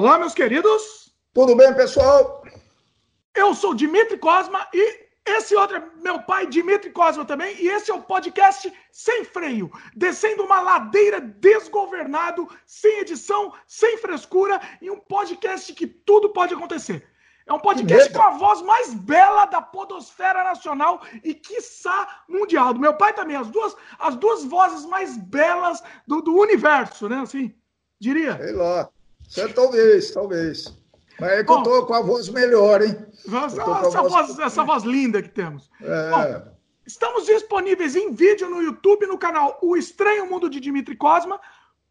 Olá, meus queridos. Tudo bem, pessoal? Eu sou Dimitri Cosma e esse outro é meu pai, Dimitri Cosma também, e esse é o podcast Sem Freio, descendo uma ladeira desgovernado, sem edição, sem frescura, e um podcast que tudo pode acontecer. É um podcast com a voz mais bela da podosfera nacional e, quiçá, mundial. Do meu pai também, as duas, as duas vozes mais belas do, do universo, né? Assim, diria. Sei lá. Você, talvez, talvez. Mas é que Bom, eu tô com a voz melhor, hein? Essa, essa voz, voz, essa voz linda que temos. É. Bom, estamos disponíveis em vídeo no YouTube, no canal O Estranho Mundo de Dimitri Cosma,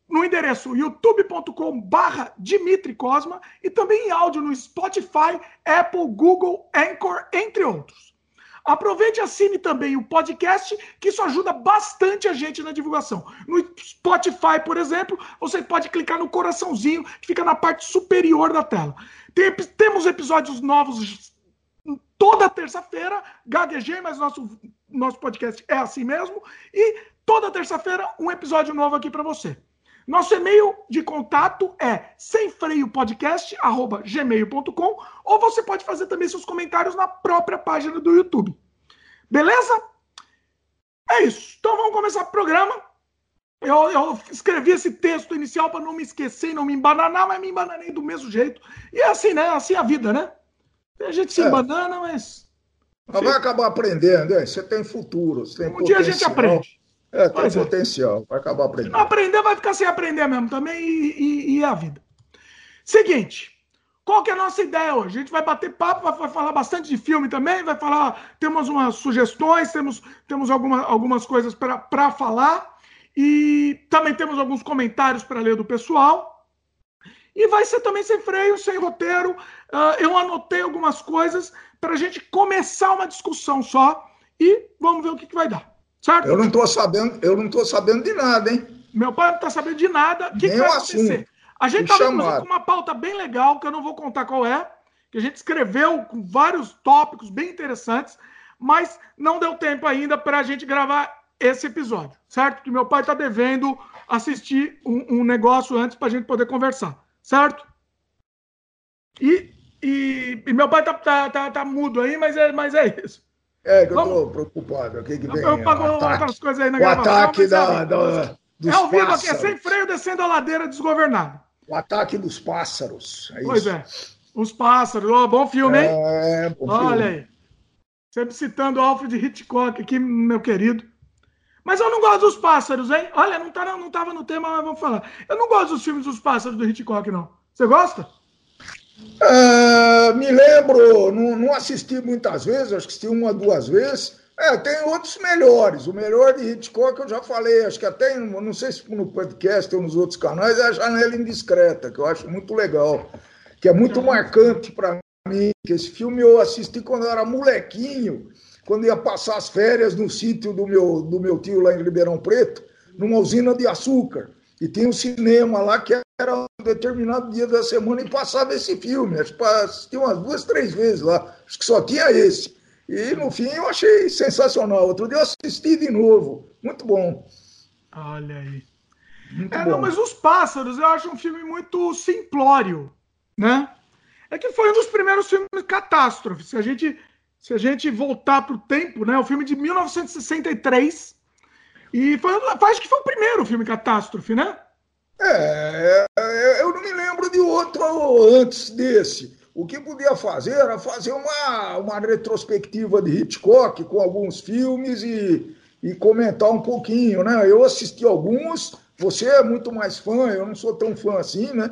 no endereço youtube.com barra Dimitri Cosma e também em áudio no Spotify, Apple, Google, Anchor, entre outros. Aproveite e assine também o podcast, que isso ajuda bastante a gente na divulgação. No Spotify, por exemplo, você pode clicar no coraçãozinho que fica na parte superior da tela. Tem, temos episódios novos toda terça-feira. Gaguejei, mas nosso, nosso podcast é assim mesmo. E toda terça-feira, um episódio novo aqui para você. Nosso e-mail de contato é semfreiopodcast.gmail.com ou você pode fazer também seus comentários na própria página do YouTube. Beleza? É isso. Então vamos começar o programa. Eu, eu escrevi esse texto inicial para não me esquecer e não me embananar, mas me embananei do mesmo jeito. E é assim, né? Assim é a vida, né? A gente se é. embanana, mas. Mas vai acabar aprendendo, hein? Você tem futuro. Você tem um potencial. dia a gente aprende. É, tem potencial, vai acabar aprendendo. Aprender, vai ficar sem aprender mesmo também, e, e, e, é a vida. Seguinte, qual que é a nossa ideia hoje? A gente vai bater papo, vai, vai falar bastante de filme também, vai falar, temos umas sugestões, temos, temos alguma, algumas coisas para falar, e também temos alguns comentários para ler do pessoal. E vai ser também sem freio, sem roteiro. Uh, eu anotei algumas coisas para a gente começar uma discussão só, e vamos ver o que, que vai dar. Certo? Eu não estou sabendo, eu não estou sabendo de nada, hein? Meu pai não está sabendo de nada. O que, que vai acontecer? Assunto. A gente está com uma pauta bem legal, que eu não vou contar qual é, que a gente escreveu com vários tópicos bem interessantes, mas não deu tempo ainda para a gente gravar esse episódio, certo? Que meu pai está devendo assistir um, um negócio antes para a gente poder conversar, certo? E, e, e meu pai tá, tá, tá, tá, mudo aí, mas é, mas é isso. É, que eu tô preocupado. O que, que vem? Eu pago outras coisas aí na o gravação. ataque da, é da, dos é ao vivo aqui, é sem freio descendo a ladeira desgovernada. O ataque dos pássaros. É pois é. Os pássaros. Oh, bom filme, hein? É, bom Olha filme. aí. Sempre citando Alfred Hitchcock aqui, meu querido. Mas eu não gosto dos pássaros, hein? Olha, não, tá, não tava no tema, mas vamos falar. Eu não gosto dos filmes dos pássaros do Hitchcock, não. Você gosta? Uh, me lembro, não, não, assisti muitas vezes, acho que assisti uma, duas vezes. É, tem outros melhores. O melhor de Hitchcock eu já falei, acho que até, não sei se no podcast ou nos outros canais, é a Janela Indiscreta, que eu acho muito legal, que é muito marcante para mim. Que esse filme eu assisti quando eu era molequinho, quando ia passar as férias no sítio do meu, do meu tio lá em Ribeirão Preto, numa usina de açúcar. E tem um cinema lá que era um determinado dia da semana e passava esse filme. Acho que assisti umas duas, três vezes lá. Acho que só tinha esse. E no fim eu achei sensacional. Outro dia eu assisti de novo. Muito bom. Olha aí. Muito é, bom. Não, mas Os Pássaros eu acho um filme muito simplório, né? É que foi um dos primeiros filmes de catástrofe. Se a gente, se a gente voltar para o tempo, né? O filme de 1963 e foi, acho que foi o primeiro filme catástrofe, né? É, é, eu não me lembro de outro antes desse. O que podia fazer era fazer uma, uma retrospectiva de Hitchcock com alguns filmes e, e comentar um pouquinho, né? Eu assisti alguns, você é muito mais fã, eu não sou tão fã assim, né?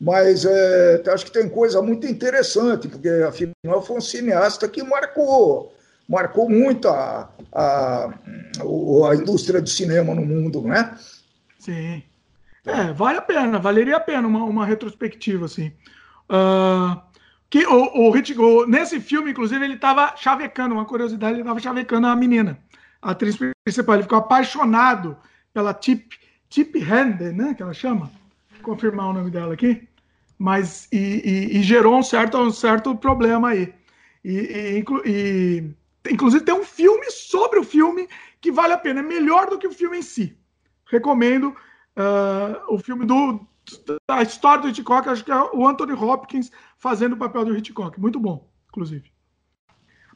Mas é, acho que tem coisa muito interessante, porque afinal foi um cineasta que marcou marcou muito a, a, a indústria do cinema no mundo, não é? Sim. É, vale a pena, valeria a pena uma, uma retrospectiva, assim. Uh, que o, o, o, nesse filme, inclusive, ele estava chavecando, uma curiosidade, ele estava chavecando a menina, a atriz principal. Ele ficou apaixonado pela Tip, Tip Hender, né, que ela chama. Vou confirmar o nome dela aqui. Mas, e, e, e gerou um certo, um certo problema aí. E, e, Inclusive, tem um filme sobre o filme que vale a pena. É melhor do que o filme em si. Recomendo uh, o filme do da história do Hitchcock, acho que é o Anthony Hopkins fazendo o papel do Hitchcock. Muito bom, inclusive.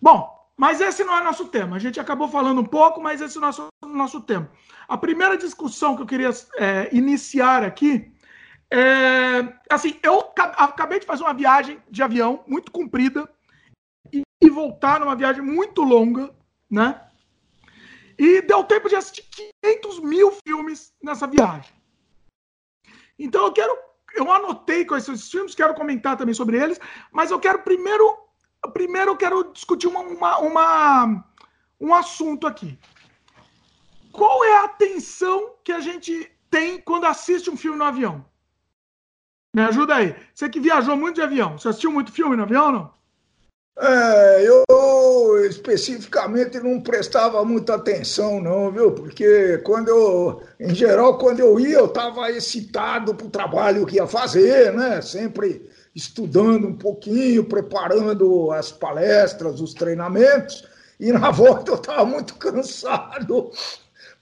Bom, mas esse não é nosso tema. A gente acabou falando um pouco, mas esse é o nosso, nosso tema. A primeira discussão que eu queria é, iniciar aqui é. Assim, eu acabei de fazer uma viagem de avião muito comprida e, voltar numa viagem muito longa, né? E deu tempo de assistir 500 mil filmes nessa viagem. Então eu quero. Eu anotei quais são esses filmes, quero comentar também sobre eles, mas eu quero primeiro. Primeiro eu quero discutir uma, uma, uma um assunto aqui. Qual é a atenção que a gente tem quando assiste um filme no avião? Me ajuda aí. Você que viajou muito de avião, você assistiu muito filme no avião ou não? É, eu especificamente não prestava muita atenção, não, viu? Porque quando eu, em geral, quando eu ia, eu estava excitado para o trabalho que ia fazer, né? Sempre estudando um pouquinho, preparando as palestras, os treinamentos, e na volta eu estava muito cansado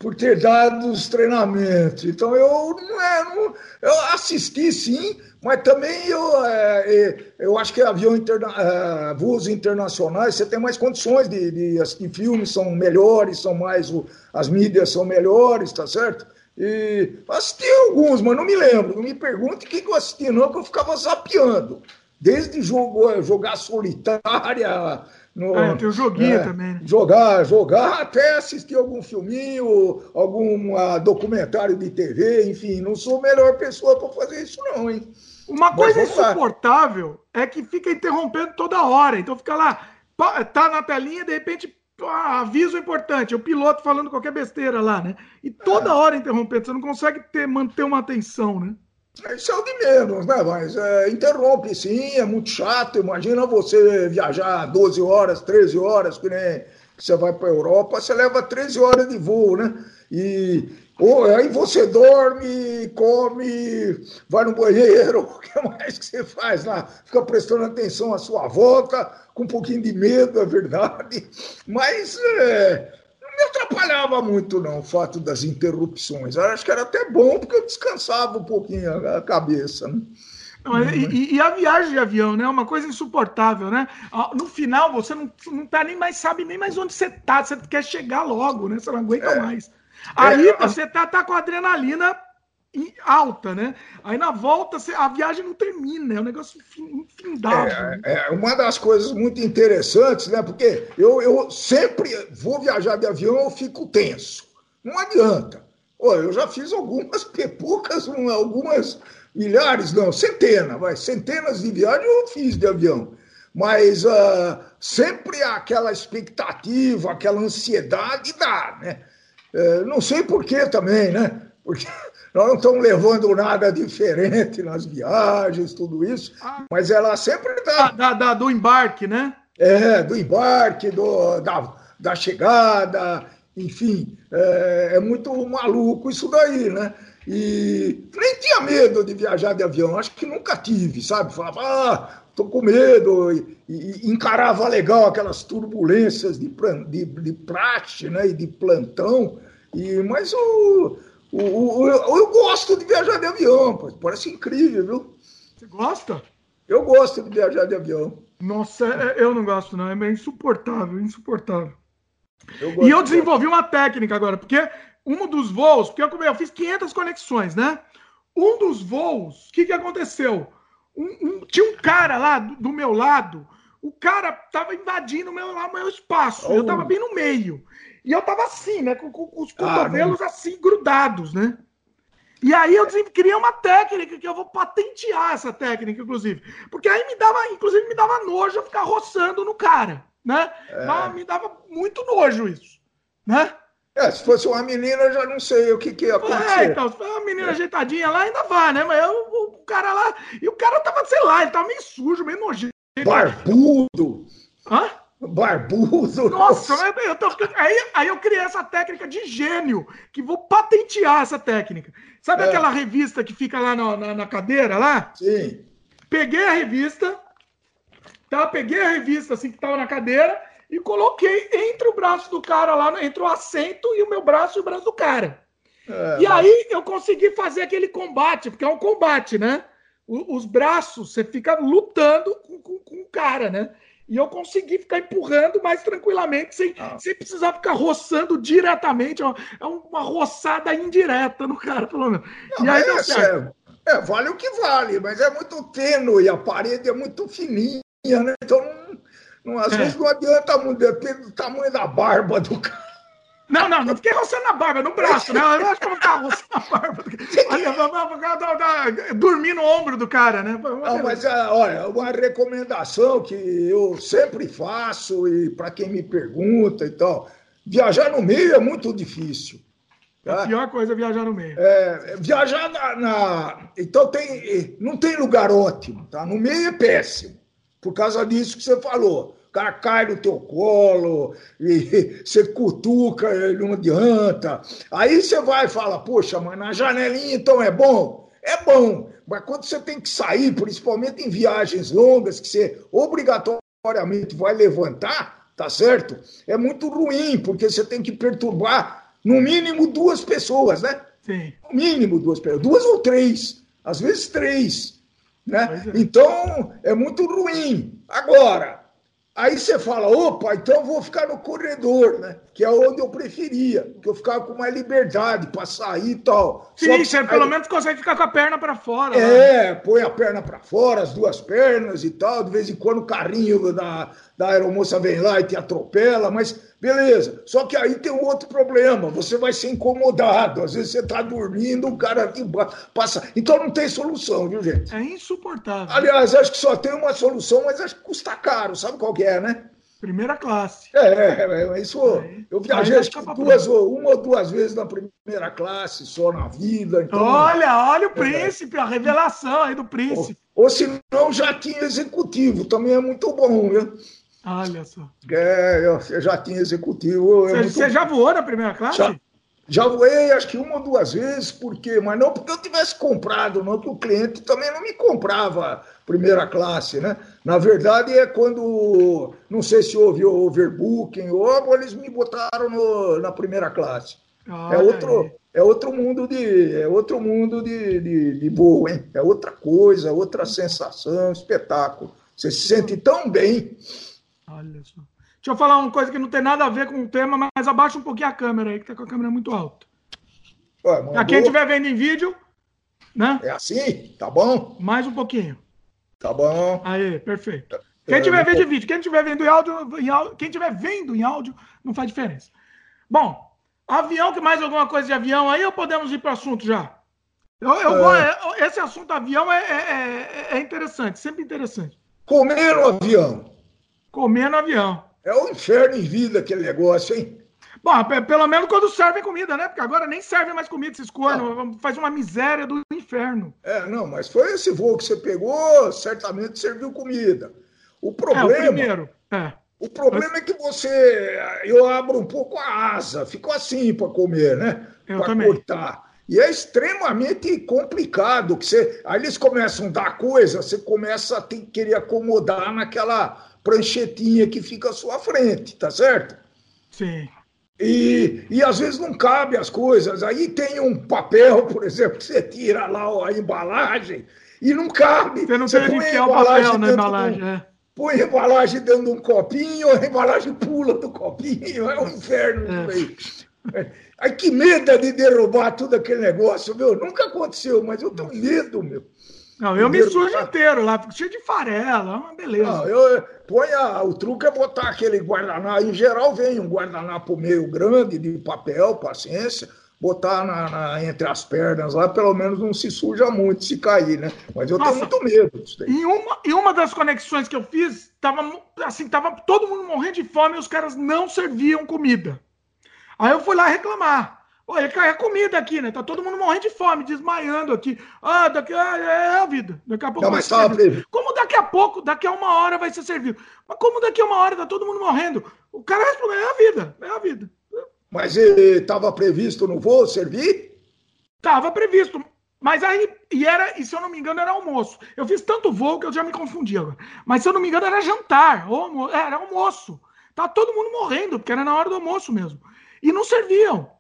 por ter dado os treinamentos. Então eu não, é, não eu assisti sim, mas também eu, é, eu acho que avião interna, é, voos internacionais você tem mais condições de, de assistir filmes, são melhores, são mais as mídias são melhores, tá certo? E assisti alguns, mas não me lembro. Não me pergunte o que eu assisti, não, que eu ficava zapeando. Desde jogo, jogar solitária, no, ah, tem o joguinho é, também. Né? Jogar, jogar, até assistir algum filminho, algum uh, documentário de TV, enfim, não sou a melhor pessoa para fazer isso, não, hein? Uma coisa insuportável é que fica interrompendo toda hora. Então fica lá, tá na telinha, de repente, aviso importante, o piloto falando qualquer besteira lá, né? E toda é. hora interrompendo, você não consegue ter, manter uma atenção, né? Isso é o de menos, né? Mas é, interrompe sim, é muito chato. Imagina você viajar 12 horas, 13 horas, que nem você vai para a Europa, você leva 13 horas de voo, né? E ou, aí você dorme, come, vai no banheiro, o que mais que você faz lá? Fica prestando atenção à sua volta, com um pouquinho de medo, é verdade. Mas é, me atrapalhava muito, não, o fato das interrupções. Eu acho que era até bom, porque eu descansava um pouquinho a cabeça. Né? Não, e, e, a viagem de avião, né? É uma coisa insuportável, né? No final, você não, não tá nem mais, sabe nem mais onde você tá. Você quer chegar logo, né? Você não aguenta é. mais. Aí é, você tá, tá com adrenalina alta, né? Aí na volta a viagem não termina, é um negócio infindável. É, é, uma das coisas muito interessantes, né? Porque eu, eu sempre vou viajar de avião, eu fico tenso. Não adianta. Pô, eu já fiz algumas pepucas, algumas milhares, não, centenas, vai, centenas de viagens eu fiz de avião. Mas uh, sempre aquela expectativa, aquela ansiedade dá, né? Uh, não sei por que também, né? Porque nós não estamos levando nada diferente nas viagens, tudo isso, ah. mas ela sempre está. Ah, da, da, do embarque, né? É, do embarque, do, da, da chegada, enfim, é, é, muito maluco isso daí, né? E nem tinha medo de viajar de avião, acho que nunca tive, sabe? Falava, ah, tô com medo, e, e encarava legal aquelas turbulências de, de, de praxe, né? E de plantão, e, mas o o, o, eu, eu, gosto de viajar de avião, parece incrível, viu? Você gosta? Eu gosto de viajar de avião. Nossa, é, é, eu não gosto, não. É insuportável, insuportável. Eu e eu desenvolvi uma técnica agora, porque um dos voos, porque eu, eu fiz 500 conexões, né? Um dos voos, o que, que aconteceu? Um, um, tinha um cara lá do, do, meu lado, o cara tava invadindo o meu, meu espaço, oh. eu tava bem no meio. E eu tava assim, né? Com, com os cotovelos ah, assim, grudados, né? E aí eu criei uma técnica que eu vou patentear essa técnica, inclusive. Porque aí me dava, inclusive, me dava nojo eu ficar roçando no cara, né? É. me dava muito nojo isso, né? É, se fosse uma menina, eu já não sei o que, que ia acontecer. É, então, se fosse uma menina é. ajeitadinha lá, ainda vai, né? Mas eu, o cara lá. E o cara tava, sei lá, ele tava meio sujo, meio nojento. Barbudo. Hã? Barbudo. Nossa, eu tô, aí, aí eu criei essa técnica de gênio, que vou patentear essa técnica. Sabe é. aquela revista que fica lá na, na, na, cadeira lá? Sim. Peguei a revista, tá? Peguei a revista assim que tava na cadeira e coloquei entre o braço do cara lá, entre o assento e o meu braço e o braço do cara. É, e mas... aí eu consegui fazer aquele combate, porque é um combate, né? os braços, você fica lutando com, com, com o cara, né? E eu consegui ficar empurrando mais tranquilamente, sem, ah. sem precisar ficar roçando diretamente. É uma roçada indireta no cara, pelo menos. Não, e aí deu certo. É, é, vale o que vale, mas é muito tênue, a parede é muito fininha, né? Então, não, não às é. vezes não adianta muito, depende do tamanho da barba do cara. Não, não, não fiquei roçando a barba, no braço, né? Eu acho que eu vou ficar roçando a barba. Olha, dormir no ombro do cara, né? Não, mas ah, olha, uma recomendação que eu sempre faço e para quem me pergunta e tal, viajar no meio é muito difícil. Tá? A pior coisa é viajar no meio. É, viajar na, na, Então tem, não tem lugar ótimo, tá? No meio é péssimo, por causa disso que você falou o cara cai no teu colo, e você cutuca, ele não adianta. Aí você vai e fala, poxa, mas na janelinha então é bom? É bom, mas quando você tem que sair, principalmente em viagens longas, que você obrigatoriamente vai levantar, tá certo? É muito ruim, porque você tem que perturbar no mínimo duas pessoas, né? Sim. No mínimo duas pessoas, duas ou três, às vezes três. Né? É. Então, é muito ruim. Agora, Aí você fala, opa, então eu vou ficar no corredor, né? Que é onde eu preferia, que eu ficava com mais liberdade para sair e tal. Sim, você pelo menos consegue ficar com a perna para fora. É, né? põe a perna para fora, as duas pernas e tal. De vez em quando o carrinho da, da aeromoça vem lá e te atropela, mas beleza. Só que aí tem um outro problema, você vai ser incomodado. Às vezes você está dormindo, o cara aqui passa. Então não tem solução, viu, gente? É insuportável. Aliás, acho que só tem uma solução, mas acho que custa caro, sabe qual que é, né? Primeira classe. É, é, é isso. Aí, eu viajei acho que duas, ou, uma ou duas vezes na primeira classe, só na vida. Então, olha, olha o é. príncipe, é. a revelação aí do príncipe. Ou, ou se não, já tinha executivo, também é muito bom, viu? Olha só. É, eu já tinha executivo. É você, muito... você já voou na primeira classe? Já, já voei, acho que uma ou duas vezes, porque, mas não porque eu tivesse comprado, não, porque o cliente também não me comprava primeira classe, né? Na verdade, é quando, não sei se houve overbooking ou eles me botaram no, na primeira classe. é outro, é outro mundo de, é outro mundo de, de, de voo, hein? É outra coisa, outra sensação, espetáculo. Você se sente tão bem. Olha só. Deixa eu falar uma coisa que não tem nada a ver com o tema, mas abaixa um pouquinho a câmera aí, que tá com a câmera muito alta. Ué, quem estiver vendo em vídeo, né? É assim? Tá bom? Mais um pouquinho. Tá bom. Aí, perfeito. É, quem estiver vendo em vídeo, quem estiver vendo em áudio, em áudio, quem estiver vendo em áudio, não faz diferença. Bom, avião, que mais alguma coisa de avião aí ou podemos ir para o assunto já? Eu, eu é... Esse assunto avião é, é, é, é interessante, sempre interessante. Comer no avião. Comer no avião. É um inferno em vida aquele negócio, hein? Bom, pelo menos quando servem comida, né? Porque agora nem servem mais comida, esses cornos. Ah. Faz uma miséria do inferno. É, não, mas foi esse voo que você pegou, certamente serviu comida. O problema. É, o primeiro. É. O problema é que você. Eu abro um pouco a asa, fico assim para comer, né? Para cortar. E é extremamente complicado. que você Aí eles começam a dar coisa, você começa a ter, querer acomodar naquela pranchetinha que fica à sua frente, tá certo? Sim. E, e às vezes não cabe as coisas. Aí tem um papel, por exemplo, que você tira lá a embalagem e não cabe. Você não você tem que o papel na embalagem. é. Põe a embalagem dentro de um copinho, a embalagem pula do copinho, é um inferno é. Aí que medo de derrubar tudo aquele negócio, meu. Nunca aconteceu, mas eu tenho medo, meu. Não, eu me sujo inteiro lá, fico cheio de farela, é uma beleza. Não, eu, põe a, o truque é botar aquele guardanapo. Em geral, vem um guardanapo meio grande de papel, paciência, botar na, na, entre as pernas lá, pelo menos não se suja muito se cair, né? Mas eu Nossa, tenho muito medo disso Em uma, em uma das conexões que eu fiz, tava, assim, tava todo mundo morrendo de fome e os caras não serviam comida. Aí eu fui lá reclamar. Olha, cai a comida aqui, né? Tá todo mundo morrendo de fome, desmaiando aqui. Ah, daqui ah, é a vida. Daqui a pouco não, vai ser Como daqui a pouco, daqui a uma hora vai ser servido? Mas como daqui a uma hora tá todo mundo morrendo? O cara respondeu, é a vida, é a vida. Mas estava previsto no voo servir? Tava previsto. Mas aí, e era, e se eu não me engano, era almoço. Eu fiz tanto voo que eu já me confundi agora. Mas se eu não me engano, era jantar, ou almoço, era almoço. Tá todo mundo morrendo, porque era na hora do almoço mesmo. E não serviam.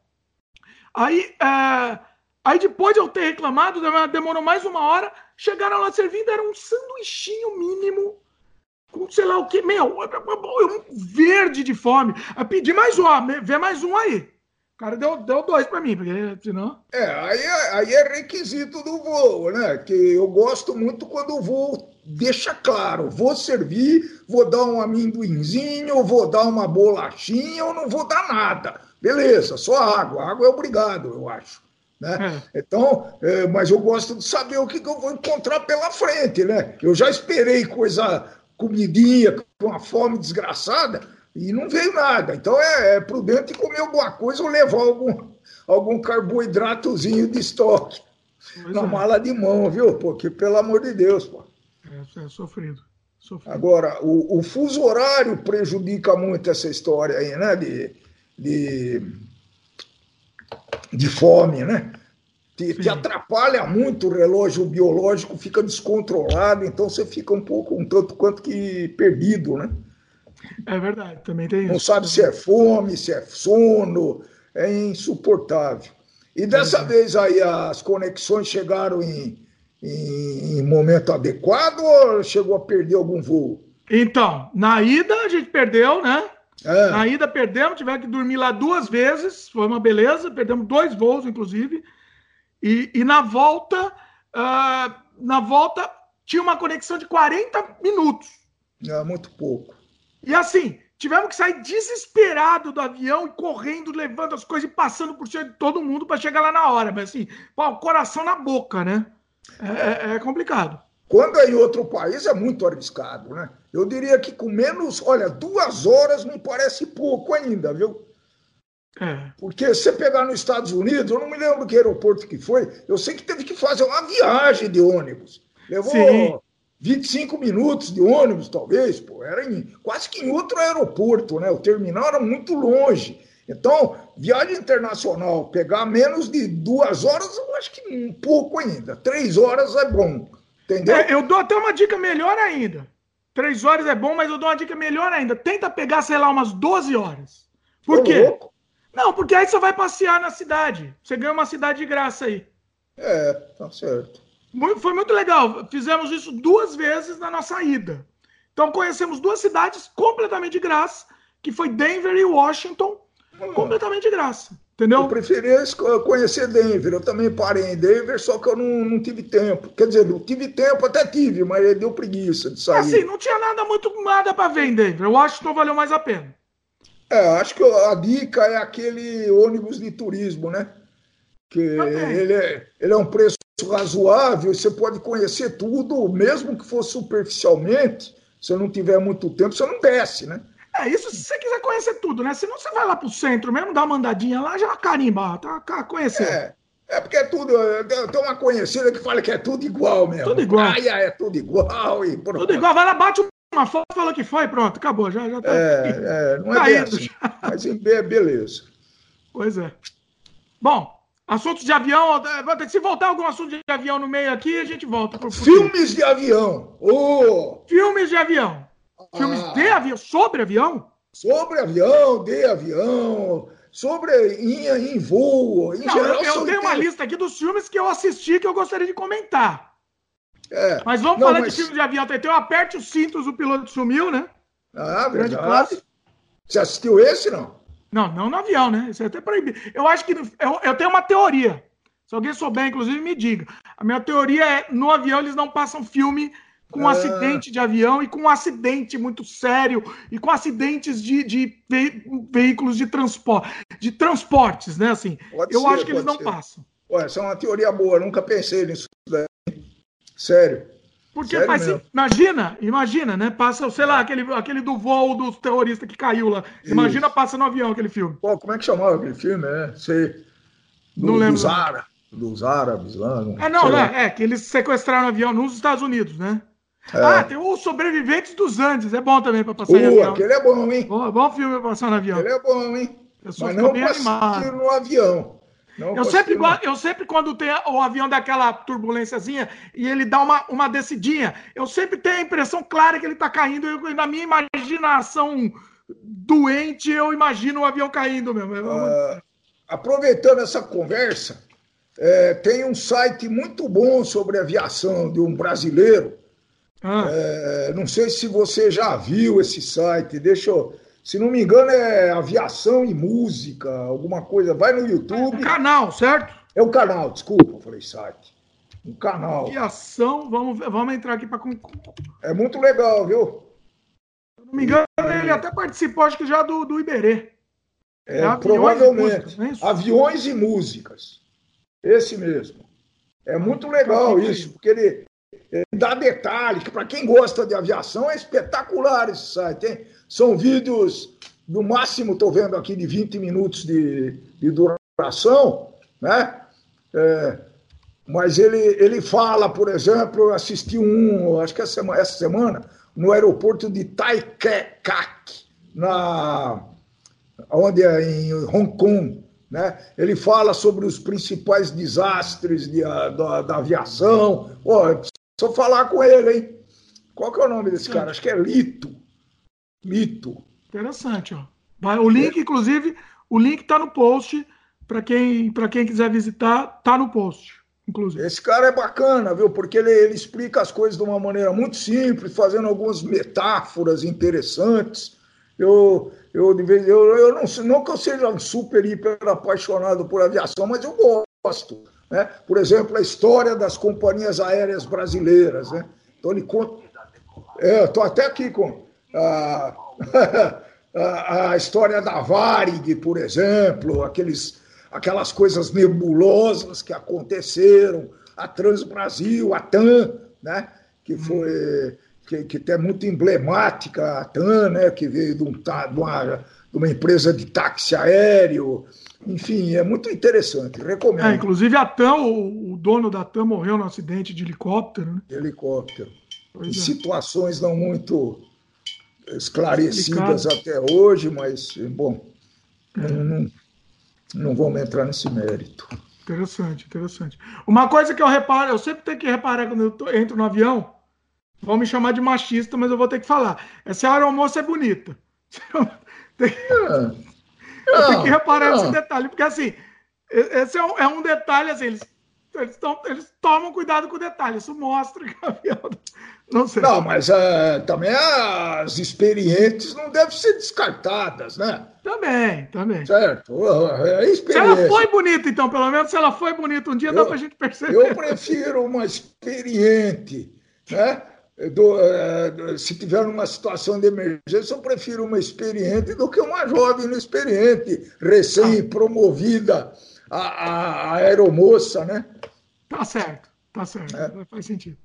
Aí, é, aí depois de eu ter reclamado, demorou mais uma hora. Chegaram lá servindo, era um sanduichinho mínimo com sei lá o que, meu, um verde de fome. Eu pedi mais um, vê mais um aí. O cara deu, deu dois para mim, porque senão. É, aí, é, aí é requisito do voo, né? Que eu gosto muito quando o voo deixa claro: vou servir, vou dar um amendoinzinho, vou dar uma bolachinha, ou não vou dar nada. Beleza, só água. Água é obrigado, eu acho. Né? É. Então, é, mas eu gosto de saber o que, que eu vou encontrar pela frente, né? Eu já esperei coisa comidinha, com uma fome desgraçada, e não veio nada. Então é, é prudente comer alguma coisa ou levar algum, algum carboidratozinho de estoque pois na é. mala de mão, viu? Porque, pelo amor de Deus, pô. É, é sofrido. sofrido. Agora, o, o, fuso horário prejudica muito essa história aí, né? De, de, de fome, né? te, te, atrapalha muito o relógio biológico, fica descontrolado, então você fica um pouco, um tanto quanto que perdido, né? É verdade, também tem Não sabe se é fome, se é sono, é insuportável. E dessa é vez aí as conexões chegaram em, em, em momento adequado ou chegou a perder algum voo? Então, na ida a gente perdeu, né? É. Na ida perdemos, tivemos que dormir lá duas vezes, foi uma beleza, perdemos dois voos, inclusive. E, e na volta, uh, na volta tinha uma conexão de 40 minutos. É muito pouco. E assim, tivemos que sair desesperado do avião e correndo, levando as coisas e passando por cima de todo mundo para chegar lá na hora. Mas assim, pô, coração na boca, né? É, é, é, complicado. Quando é em outro país é muito arriscado, né? Eu diria que com menos, olha, duas horas me parece pouco ainda, viu? É. Porque se você pegar nos Estados Unidos, eu não me lembro que aeroporto que foi, eu sei que teve que fazer uma viagem de ônibus. Levou Sim. 25 minutos de ônibus, talvez, pô. Era em, quase que em outro aeroporto, né? O terminal era muito longe. Então, viagem internacional, pegar menos de duas horas, eu acho que um pouco ainda. Três horas é bom. Entendeu? É, eu dou até uma dica melhor ainda. Três horas é bom, mas eu dou uma dica melhor ainda. Tenta pegar, sei lá, umas 12 horas. Por Ô, quê? Louco. Não, porque aí você vai passear na cidade. Você ganha uma cidade de graça aí. É, tá certo. Foi muito legal. Fizemos isso duas vezes na nossa ida. Então conhecemos duas cidades completamente de graça, que foi Denver e Washington, hum. completamente de graça. Entendeu? Eu preferia conhecer Denver. Eu também parei em Denver, só que eu não, não tive tempo. Quer dizer, eu tive tempo, até tive, mas deu preguiça de sair. Assim, não tinha nada muito nada para ver em Denver. Washington valeu mais a pena. É, acho que a dica é aquele ônibus de turismo, né? Que ele é, ele é um preço razoável, você pode conhecer tudo, mesmo que fosse superficialmente, se não tiver muito tempo, você não desce, né? É, isso se você quiser conhecer tudo, né? Senão você vai lá pro centro mesmo, dá uma andadinha lá, já carimba, tá conhecendo. É, é porque é tudo. Tem uma conhecida que fala que é tudo igual mesmo. Tudo igual. Praia é tudo igual. E tudo igual, vai lá, bate uma foto, falou que foi, pronto, acabou, já, já tá. É, é não é Caído, assim, mas beleza. Pois é. Bom, assuntos de avião, se voltar algum assunto de avião no meio aqui, a gente volta. Pro Filmes de avião. Oh. Filmes de avião. Filmes ah. de avião, sobre avião? Sobre avião, de avião, sobre em, em voo. Em Não, geral, eu, eu tenho uma lista aqui dos filmes que eu assisti que eu gostaria de comentar. É. Mas vamos não, falar mas... de filme de avião. Então, aperte os cintos, o piloto sumiu, né? Ah, Grande verdade. Classe. Você assistiu esse, não? Não, não no avião, né? Isso é até proibido. Eu acho que. Eu, eu tenho uma teoria. Se alguém souber, inclusive, me diga. A minha teoria é: no avião eles não passam filme com um ah. acidente de avião e com um acidente muito sério e com acidentes de, de ve veículos de transporte, de transportes, né? Assim, pode eu ser, acho que eles não ser. passam. Ué, essa é uma teoria boa, nunca pensei nisso daí. Sério. Porque Sério assim, imagina, imagina, né? Passa, sei lá, aquele, aquele do voo dos terroristas que caiu lá. Imagina, Isso. passa no avião aquele filme. Pô, como é que chamava aquele filme, né? Sei. Do, não lembro. Dos, ára, dos árabes lá. Não, é, não, né? É, que eles sequestraram o avião nos Estados Unidos, né? É. Ah, tem os Sobreviventes dos Andes. É bom também para passar uh, em avião. Aquele é bom, hein? Bom, bom filme para passar no avião. Aquele é bom, hein? Mas não para no avião. Não eu sempre, eu sempre, quando tem o avião daquela turbulênciazinha e ele dá uma, uma descidinha, eu sempre tenho a impressão clara que ele está caindo. Eu, na minha imaginação doente, eu imagino o avião caindo mesmo. Uh, aproveitando essa conversa, é, tem um site muito bom sobre aviação de um brasileiro. Ah. É, não sei se você já viu esse site. Deixa eu. Se não me engano, é aviação e música, alguma coisa. Vai no YouTube. É o canal, certo? É o canal, desculpa, eu falei site. Um canal. Aviação, vamos, vamos entrar aqui para. É muito legal, viu? Se não me engano, ele até participou, acho que já do, do Iberê. É, é provavelmente. Músicas, é aviões e músicas. Esse mesmo. É muito legal isso, porque ele dá detalhes, que para quem gosta de aviação é espetacular esse site. Hein? São vídeos, no máximo, estou vendo aqui, de 20 minutos de, de duração, né? É, mas ele, ele fala, por exemplo, eu assisti um, acho que essa semana, essa semana no aeroporto de Taikek, na onde é em Hong Kong, né? Ele fala sobre os principais desastres de, da, da, aviação. Pô, preciso falar com ele, hein? Qual que é o nome desse cara? Acho que é Lito. Lito. Interessante, ó. Vai, o link, é. inclusive, o link está no post. Para quem, quem quiser visitar, tá no post. Inclusive. Esse cara é bacana, viu? Porque ele, ele explica as coisas de uma maneira muito simples, fazendo algumas metáforas interessantes. Eu, eu, de vez, eu, eu não, não que eu seja um super, hiper apaixonado por aviação, mas eu gosto. Né? Por exemplo, a história das companhias aéreas brasileiras. Né? Então ele conta. É, estou até aqui com a, a, a, história da Varig, por exemplo, aqueles, aquelas coisas nebulosas que aconteceram, a Transbrasil, a TAM, né? que foi que, que é muito emblemática, a TAM, né, que veio de, um, de, uma, de uma empresa de táxi aéreo. Enfim, é muito interessante, recomendo. É, inclusive a TAM, o, o, dono da TAM morreu no acidente de helicóptero. Né? Helicóptero. Pois em é. situações não muito esclarecidas até hoje, mas, bom, é. não, não, não vamos entrar nesse mérito. Interessante, interessante. Uma coisa que eu reparo, eu sempre tenho que reparar quando eu tô, entro no avião, Vão me chamar de machista, mas eu vou ter que falar. Essa aeromoça é bonita. Tem... Não, eu tenho que reparar esse detalhe, porque assim, esse é um, é um detalhe assim, eles, eles, tão, eles, tomam cuidado com o detalhe, isso mostra que o avião. Não sei. Não, mas uh, também as experientes não devem ser descartadas, né? Também, também. Certo. É se ela foi bonita, então, pelo menos se ela foi bonita um dia, eu, dá pra gente perceber. Eu prefiro uma experiente, né? Do, uh, se tiver uma situação de emergência, eu prefiro uma experiente do que uma jovem inexperiente, recém-promovida a, a, a, aeromoça, né? Tá certo, tá certo, é. faz sentido.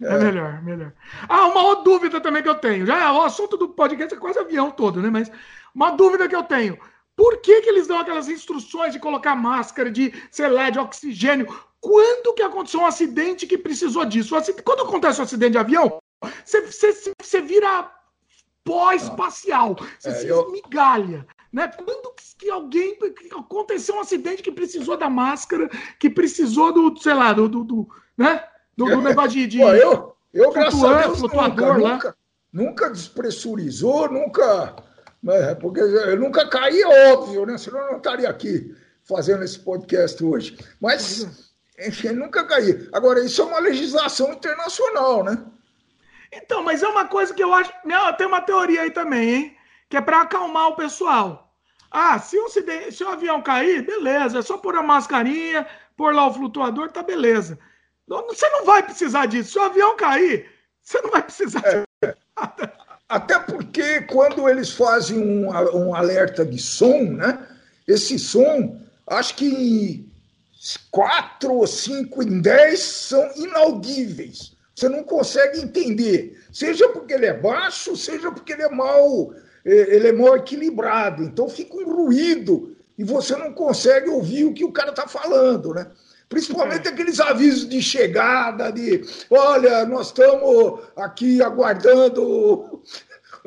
É. é. melhor, melhor. Ah, uma outra dúvida também que eu tenho. Já o assunto do podcast é quase avião todo, né? Mas uma dúvida que eu tenho. Por que, que eles dão aquelas instruções de colocar máscara, de, sei lá, de oxigênio? Quando que aconteceu um acidente que precisou disso? Quando acontece um acidente de avião, você, você, você vira pó espacial, você é, se eu... esmigalha. Né? Quando que alguém que aconteceu um acidente que precisou da máscara, que precisou do, sei lá, do, do, do né? Do, do negócio de, de Pô, eu, eu graças a Deus, nunca, lá. Nunca, nunca despressurizou, nunca. Né? Porque eu nunca caí, óbvio, né? Senão eu não estaria aqui fazendo esse podcast hoje. Mas é enfim, nunca caí. Agora, isso é uma legislação internacional, né? Então, mas é uma coisa que eu acho. Não, tem uma teoria aí também, hein? Que é para acalmar o pessoal. Ah, se o, se o avião cair, beleza, é só pôr a mascarinha, pôr lá o flutuador, tá beleza. Você não vai precisar disso. Se o avião cair, você não vai precisar é, de nada. Até porque quando eles fazem um, um alerta de som, né? Esse som, acho que quatro ou cinco em dez são inaudíveis. Você não consegue entender, seja porque ele é baixo, seja porque ele é mal, é, ele é mal equilibrado. Então fica um ruído e você não consegue ouvir o que o cara está falando, né? Principalmente é. aqueles avisos de chegada, de olha, nós estamos aqui aguardando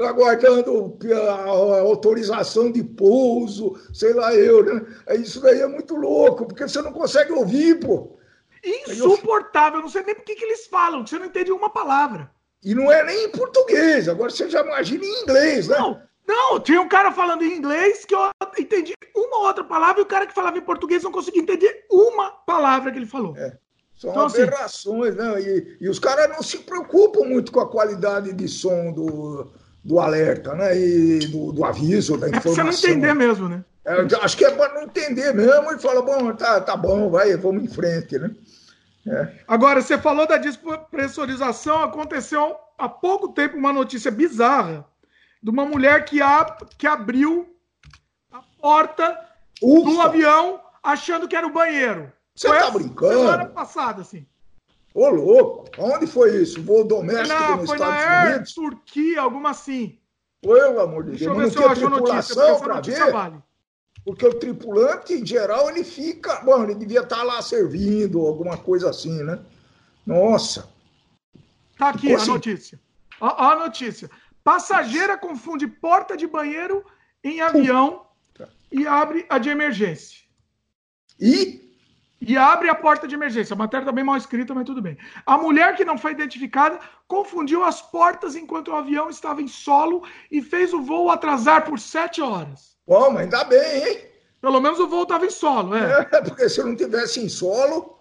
aguardando a autorização de pouso, sei lá eu, né? É, isso daí é muito louco, porque você não consegue ouvir, pô. Insuportável, eu não sei nem por que, eles falam, que você não entende uma palavra. E não é nem em português, agora você já imagina em inglês, né? Não, não, tinha um cara falando em inglês que eu entendi uma outra palavra e o cara que falava em português não conseguia entender uma palavra que ele falou. É. São então, assim, aberrações, assim, né? E, e os caras não se preocupam muito com a qualidade de som do, do alerta, né? E do, do aviso, da informação. É você não entender mesmo, né? É, acho que é para não entender mesmo e fala, bom, tá, tá bom, vai, vamos em frente, né? É. Agora, você falou da despressurização, aconteceu há pouco tempo uma notícia bizarra de uma mulher que, que abriu a porta Ufa. do avião achando que era o banheiro. Você foi tá brincando? Semana passada, assim. Ô, louco, onde foi isso? Voo doméstico na, nos foi Estados na Unidos? Turquia, alguma assim. Pelo amor de Deus. Deixa eu ver se eu acho a notícia, porque notícia vale. Porque o tripulante, em geral, ele fica. Bom, ele devia estar lá servindo, alguma coisa assim, né? Nossa. Tá aqui a notícia. A, a, notícia. Passageira confunde porta de banheiro em avião e abre a de emergência. E? E abre a porta de emergência. A matéria está bem mal escrita, mas tudo bem. A mulher que não foi identificada confundiu as portas enquanto o avião estava em solo e fez o voo atrasar por sete horas. Bom, mas ainda bem, hein? Pelo menos o voo estava em solo, é. é. Porque se não tivesse em solo.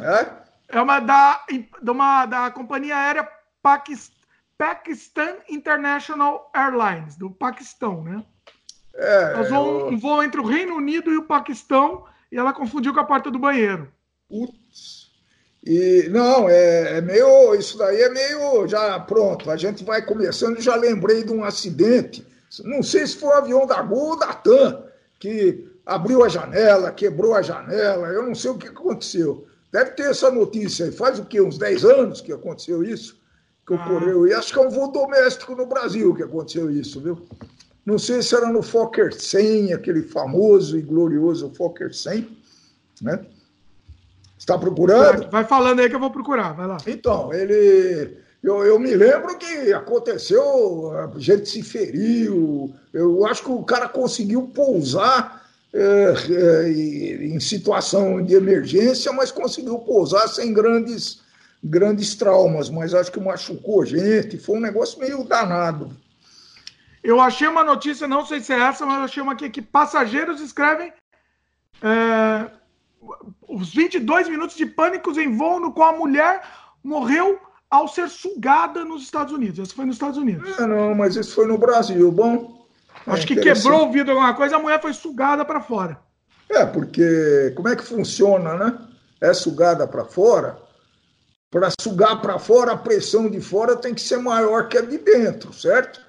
É, é uma da, uma, da companhia aérea Pakistan International Airlines, do Paquistão, né? É. Nós vamos eu... um voo entre o Reino Unido e o Paquistão e ela confundiu com a porta do banheiro. Putz. E não, é, é, meio. Isso daí é meio. Já pronto, a gente vai começando. Já lembrei de um acidente não sei se foi o avião da Gol ou da TAM que abriu a janela, quebrou a janela, eu não sei o que aconteceu. Deve ter essa notícia aí. Faz o quê? Uns 10 anos que aconteceu isso? Que ah. ocorreu. E acho que é um voo doméstico no Brasil que aconteceu isso, viu? Não sei se era no Fokker 100, aquele famoso e glorioso Fokker 100, né? Está procurando? Vai falando aí que eu vou procurar, vai lá. Então, ele eu, eu me lembro que aconteceu, a gente se feriu. Eu acho que o cara conseguiu pousar é, é, em situação de emergência, mas conseguiu pousar sem grandes, grandes traumas. Mas acho que machucou gente. Foi um negócio meio danado. Eu achei uma notícia, não sei se é essa, mas eu achei uma aqui que passageiros escrevem é, os 22 minutos de pânicos em voo no qual a mulher morreu ao ser sugada nos Estados Unidos. Isso foi nos Estados Unidos. É, não, mas isso foi no Brasil. Bom. Acho é que quebrou o vidro alguma coisa, a mulher foi sugada para fora. É, porque como é que funciona, né? É sugada para fora. Para sugar para fora, a pressão de fora tem que ser maior que a de dentro, certo?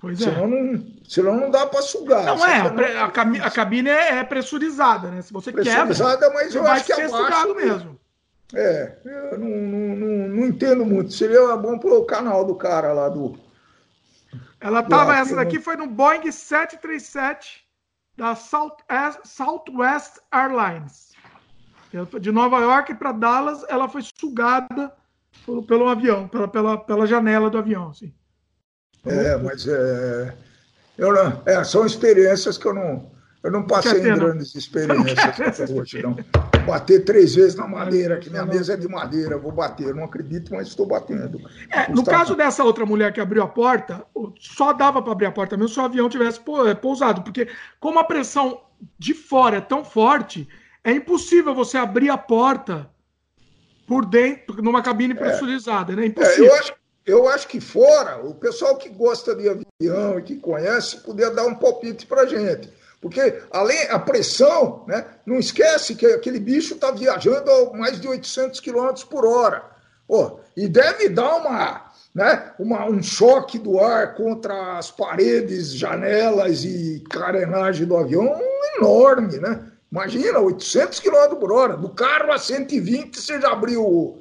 Pois é. Senão não, senão não dá para sugar. Não é, a, a, cabine, a cabine é, é, pressurizada, né? Se você pressurizada, quebra, mas eu acho que ser abaixo, mesmo. É, eu não, não, não, não entendo muito. Seria bom pro canal do cara lá do. Ela tava, essa daqui foi no Boeing 737 da Southwest Airlines. De Nova York para Dallas, ela foi sugada pelo, pelo avião, pela, pela, pela janela do avião. Assim. É, mas é, eu não, é, são experiências que eu não, eu não passei em grandes experiências até hoje, não. Bater três vezes na madeira, que minha mesa é de madeira, vou bater. Eu não acredito, mas estou batendo. É, no caso dessa outra mulher que abriu a porta, só dava para abrir a porta mesmo se o avião tivesse é, pousado, porque como a pressão de fora é tão forte, é impossível você abrir a porta por dentro, numa cabine é. pressurizada, né? É impossível. É, eu, acho, eu acho que fora, o pessoal que gosta de avião e que conhece, podia dar um palpite para gente porque além a pressão, né, não esquece que aquele bicho está viajando a mais de 800 km por hora. Pô, e deve dar uma, né, uma, um choque do ar contra as paredes, janelas e carenagem do avião enorme, né? Imagina, 800 km por hora. Do carro a 120, você já abriu,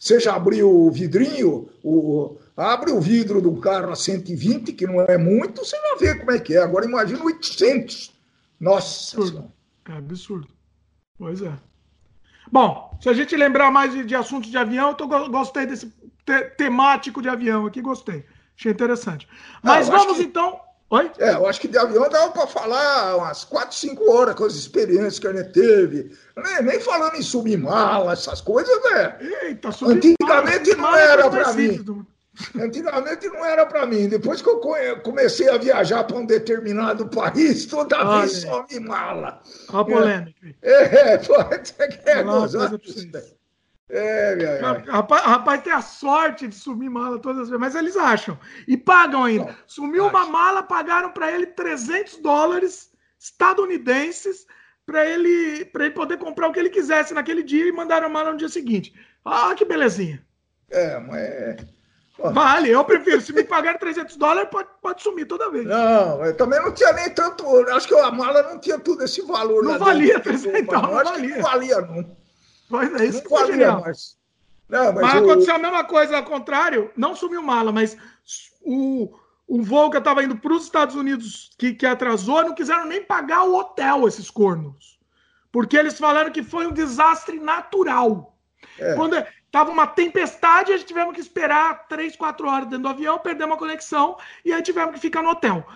você já abriu o vidrinho, o, abre o vidro do carro a 120, que não é muito, você já vê como é que é. Agora imagina 800. Nossa! Absurdo. É absurdo. Pois é. Bom, se a gente lembrar mais de, de assuntos de avião, eu gostei desse te, temático de avião aqui, gostei. Achei interessante. Mas ah, vamos que, então. Oi? É, eu acho que de avião dava para falar umas 4, 5 horas com as experiências que a gente teve. Nem, nem falando em submala, essas coisas, né? Eita, submala, Antigamente não era para mim. Antigamente não era para mim. Depois que eu comecei a viajar para um determinado país, toda Olha. vez só me mala. Olha a polêmica. É, é pode ser que é gozado. É, minha, rapaz, rapaz, tem a sorte de sumir mala todas as vezes, mas eles acham. E pagam ainda. Sumiu uma mala, pagaram para ele 300 dólares estadunidenses para ele, ele poder comprar o que ele quisesse naquele dia e mandaram a mala no dia seguinte. Ah, que belezinha. É, mas. Vale, eu prefiro. Se me pagar 300 dólares, pode, pode sumir toda vez. Não, eu também não tinha nem tanto. Acho que a mala não tinha tudo esse valor. Não valia 300 então, não, acho valia. não valia, não. Pois é, isso não valia, genial. Mas, não, mas, mas eu... aconteceu a mesma coisa ao contrário. Não sumiu mala, mas o, o voo que eu estava indo para os Estados Unidos, que, que atrasou, não quiseram nem pagar o hotel, esses cornos. Porque eles falaram que foi um desastre natural. É. Quando Tava uma tempestade, a gente tivemos que esperar três, quatro horas dentro do avião, perdemos a conexão e aí tivemos que ficar no hotel.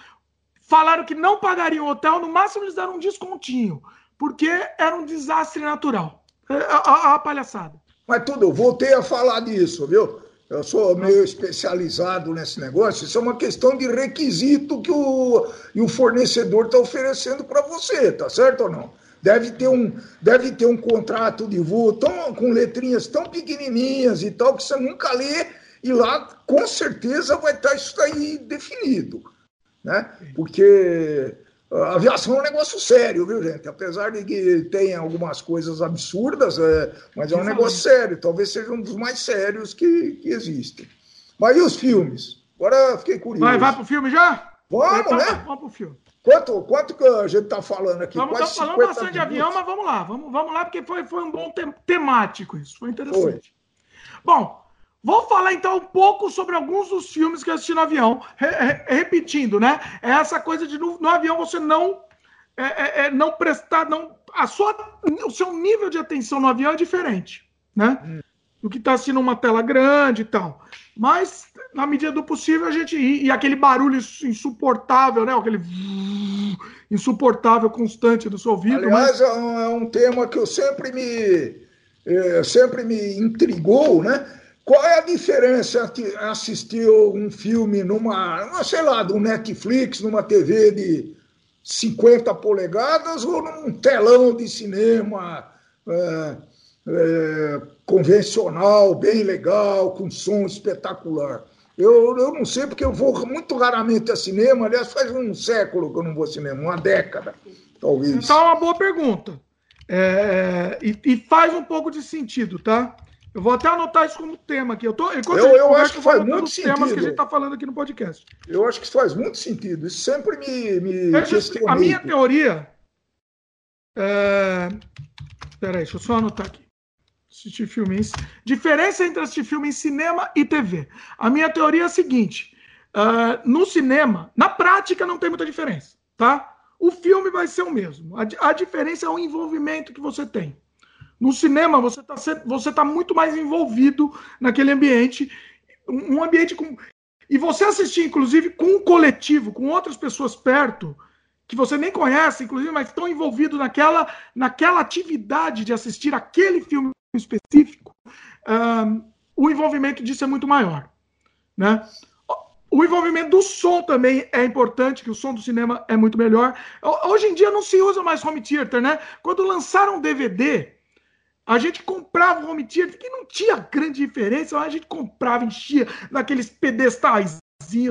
Falaram que não pagariam o hotel, no máximo eles deram um descontinho, porque era um desastre natural. É, a, a, a palhaçada. Mas tudo, voltei a falar disso, viu? Eu sou meio especializado nesse negócio. Isso é uma questão de requisito que o, e o fornecedor está oferecendo para você, tá certo ou não? deve ter um, deve ter um contrato de voo tão, com letrinhas tão pequenininhas e tal, que você nunca lê, e lá com certeza vai estar isso aí definido. Né? Porque a aviação é um negócio sério, viu, gente? Apesar de que tem algumas coisas absurdas, é, mas é um negócio sério. Talvez seja um dos mais sérios que, que existem. Mas e os filmes? Agora fiquei curioso. Vai, vai pro filme já? Vamos, então, né? Vamos pro filme. Quanto, quanto que a gente está falando aqui? Vamos estar falando bastante minutos. de avião, mas vamos lá. Vamos, vamos lá, porque foi, foi um bom te temático isso. Foi interessante. Foi. Bom, vou falar então um pouco sobre alguns dos filmes que eu assisti no avião. Re re repetindo, né? É essa coisa de no, no avião você não é, é, é, não prestar, não a sua, o seu nível de atenção no avião é diferente, né? Hum. Do que está assistindo uma tela grande e tal. Mas na medida do possível, a gente. E, e, aquele barulho insuportável, né? Aquele insuportável constante do seu ouvido. Aliás, mas... é, um, é um tema que eu sempre me, é, sempre me intrigou, né? Qual é a diferença entre assistir um filme numa, sei lá, um Netflix, numa TV de 50 polegadas ou num telão de cinema é, é, convencional, bem legal, com som espetacular? Eu, eu não sei, porque eu vou muito raramente a cinema. Aliás, faz um século que eu não vou a cinema, uma década, talvez. Então é uma boa pergunta. É, e, e, faz um pouco de sentido, tá? Eu vou até anotar isso como tema aqui. Eu, tô, eu, eu acho que faz muito sentido. temas que a gente está falando aqui no podcast. Eu acho que isso faz muito sentido. Isso sempre me, me A minha teoria. É... Peraí, deixa eu só anotar aqui assistir filme em... Diferença entre assistir filme em cinema e TV. A minha teoria é a seguinte: uh, no cinema, na prática, não tem muita diferença, tá? O filme vai ser o mesmo. A, a diferença é o envolvimento que você tem. No cinema, você está você tá muito mais envolvido naquele ambiente, um ambiente com. E você assistir, inclusive, com um coletivo, com outras pessoas perto, que você nem conhece, inclusive, mas estão envolvidos naquela, naquela atividade de assistir aquele filme específico, um, o envolvimento disso é muito maior. Né? O envolvimento do som também é importante, que o som do cinema é muito melhor. Hoje em dia não se usa mais home theater, né? Quando lançaram DVD, a gente comprava o home theater, que não tinha grande diferença, a gente comprava, enchia naqueles pedestais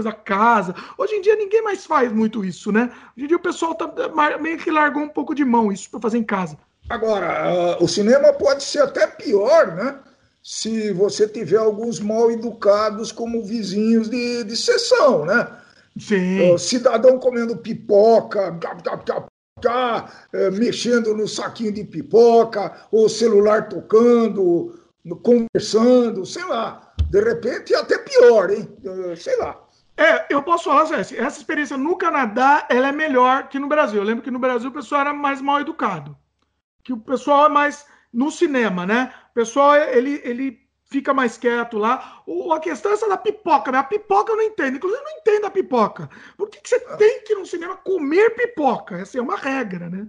a casa. Hoje em dia ninguém mais faz muito isso, né? Hoje em dia o pessoal tá, meio que largou um pouco de mão isso para fazer em casa. Agora, uh, o cinema pode ser até pior, né? Se você tiver alguns mal educados como vizinhos de, de sessão, né? Sim. Uh, cidadão comendo pipoca, uh, mexendo no saquinho de pipoca, ou celular tocando, conversando, sei lá. De repente é até pior, hein? sei lá. É, eu posso falar, Zé, essa experiência no Canadá ela é melhor que no Brasil. Eu lembro que no Brasil o pessoal era mais mal educado que o pessoal é mais no cinema, né? O pessoal, ele, ele fica mais quieto lá. O, a questão é essa da pipoca, né? A pipoca eu não entendo. Inclusive, eu não entendo a pipoca. Por que, que você tem que ir no cinema comer pipoca? Essa é uma regra, né?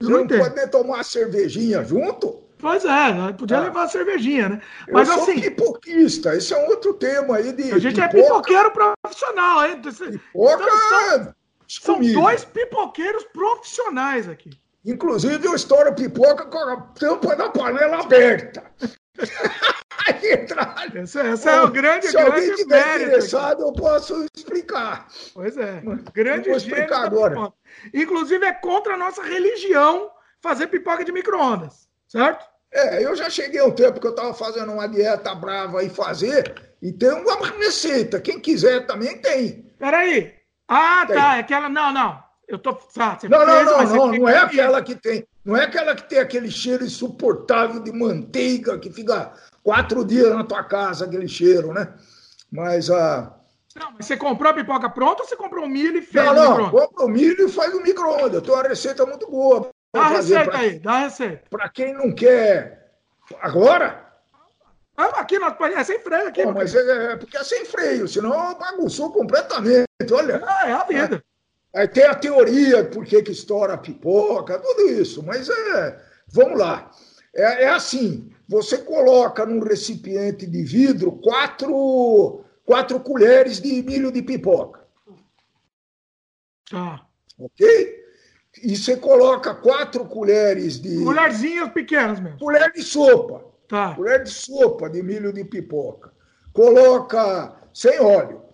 Eu você não, não pode nem tomar uma cervejinha junto? Pois é, né? podia ah. levar a cervejinha, né? Mas eu sou assim. pipoquista, esse é um outro tema aí de. A gente é pipoca. é pipoqueiro profissional, hein? Pipoca. Então, são, são dois pipoqueiros profissionais aqui. Inclusive, eu estouro pipoca com a tampa da panela aberta. essa, essa é o grande, Se grande alguém estiver interessado, eu posso explicar. Pois é. Grande vou explicar agora. Inclusive, é contra a nossa religião fazer pipoca de micro-ondas, certo? É, eu já cheguei um tempo que eu estava fazendo uma dieta brava e fazer, e tem uma receita. Quem quiser também tem. Peraí. Ah, tem. tá. É aquela. Não, não. Eu tô. Ah, não, não, não, não, não é aquela que tem. Não é aquela que tem aquele cheiro insuportável de manteiga que fica quatro dias na tua casa, aquele cheiro, né? Mas a. Ah... Não, mas você comprou a pipoca pronta ou você comprou o milho e fez não, não, no compra o milho e faz no micro-ondas. Tenho uma receita muito boa. Dá a receita pra... aí, dá a receita. Para quem não quer. Agora? Ah, aqui nós é sem freio aqui. Pô, mas é, é, porque é sem freio, senão bagunçou completamente. Olha. Ah, é a vida. Aí tem a teoria por que, que estoura a pipoca, tudo isso, mas é. Vamos lá. É, é assim: você coloca num recipiente de vidro quatro, quatro colheres de milho de pipoca. Tá. Ok? E você coloca quatro colheres de. Colherzinhas pequenas mesmo. Colher de sopa. Tá. Colher de sopa de milho de pipoca. Coloca sem óleo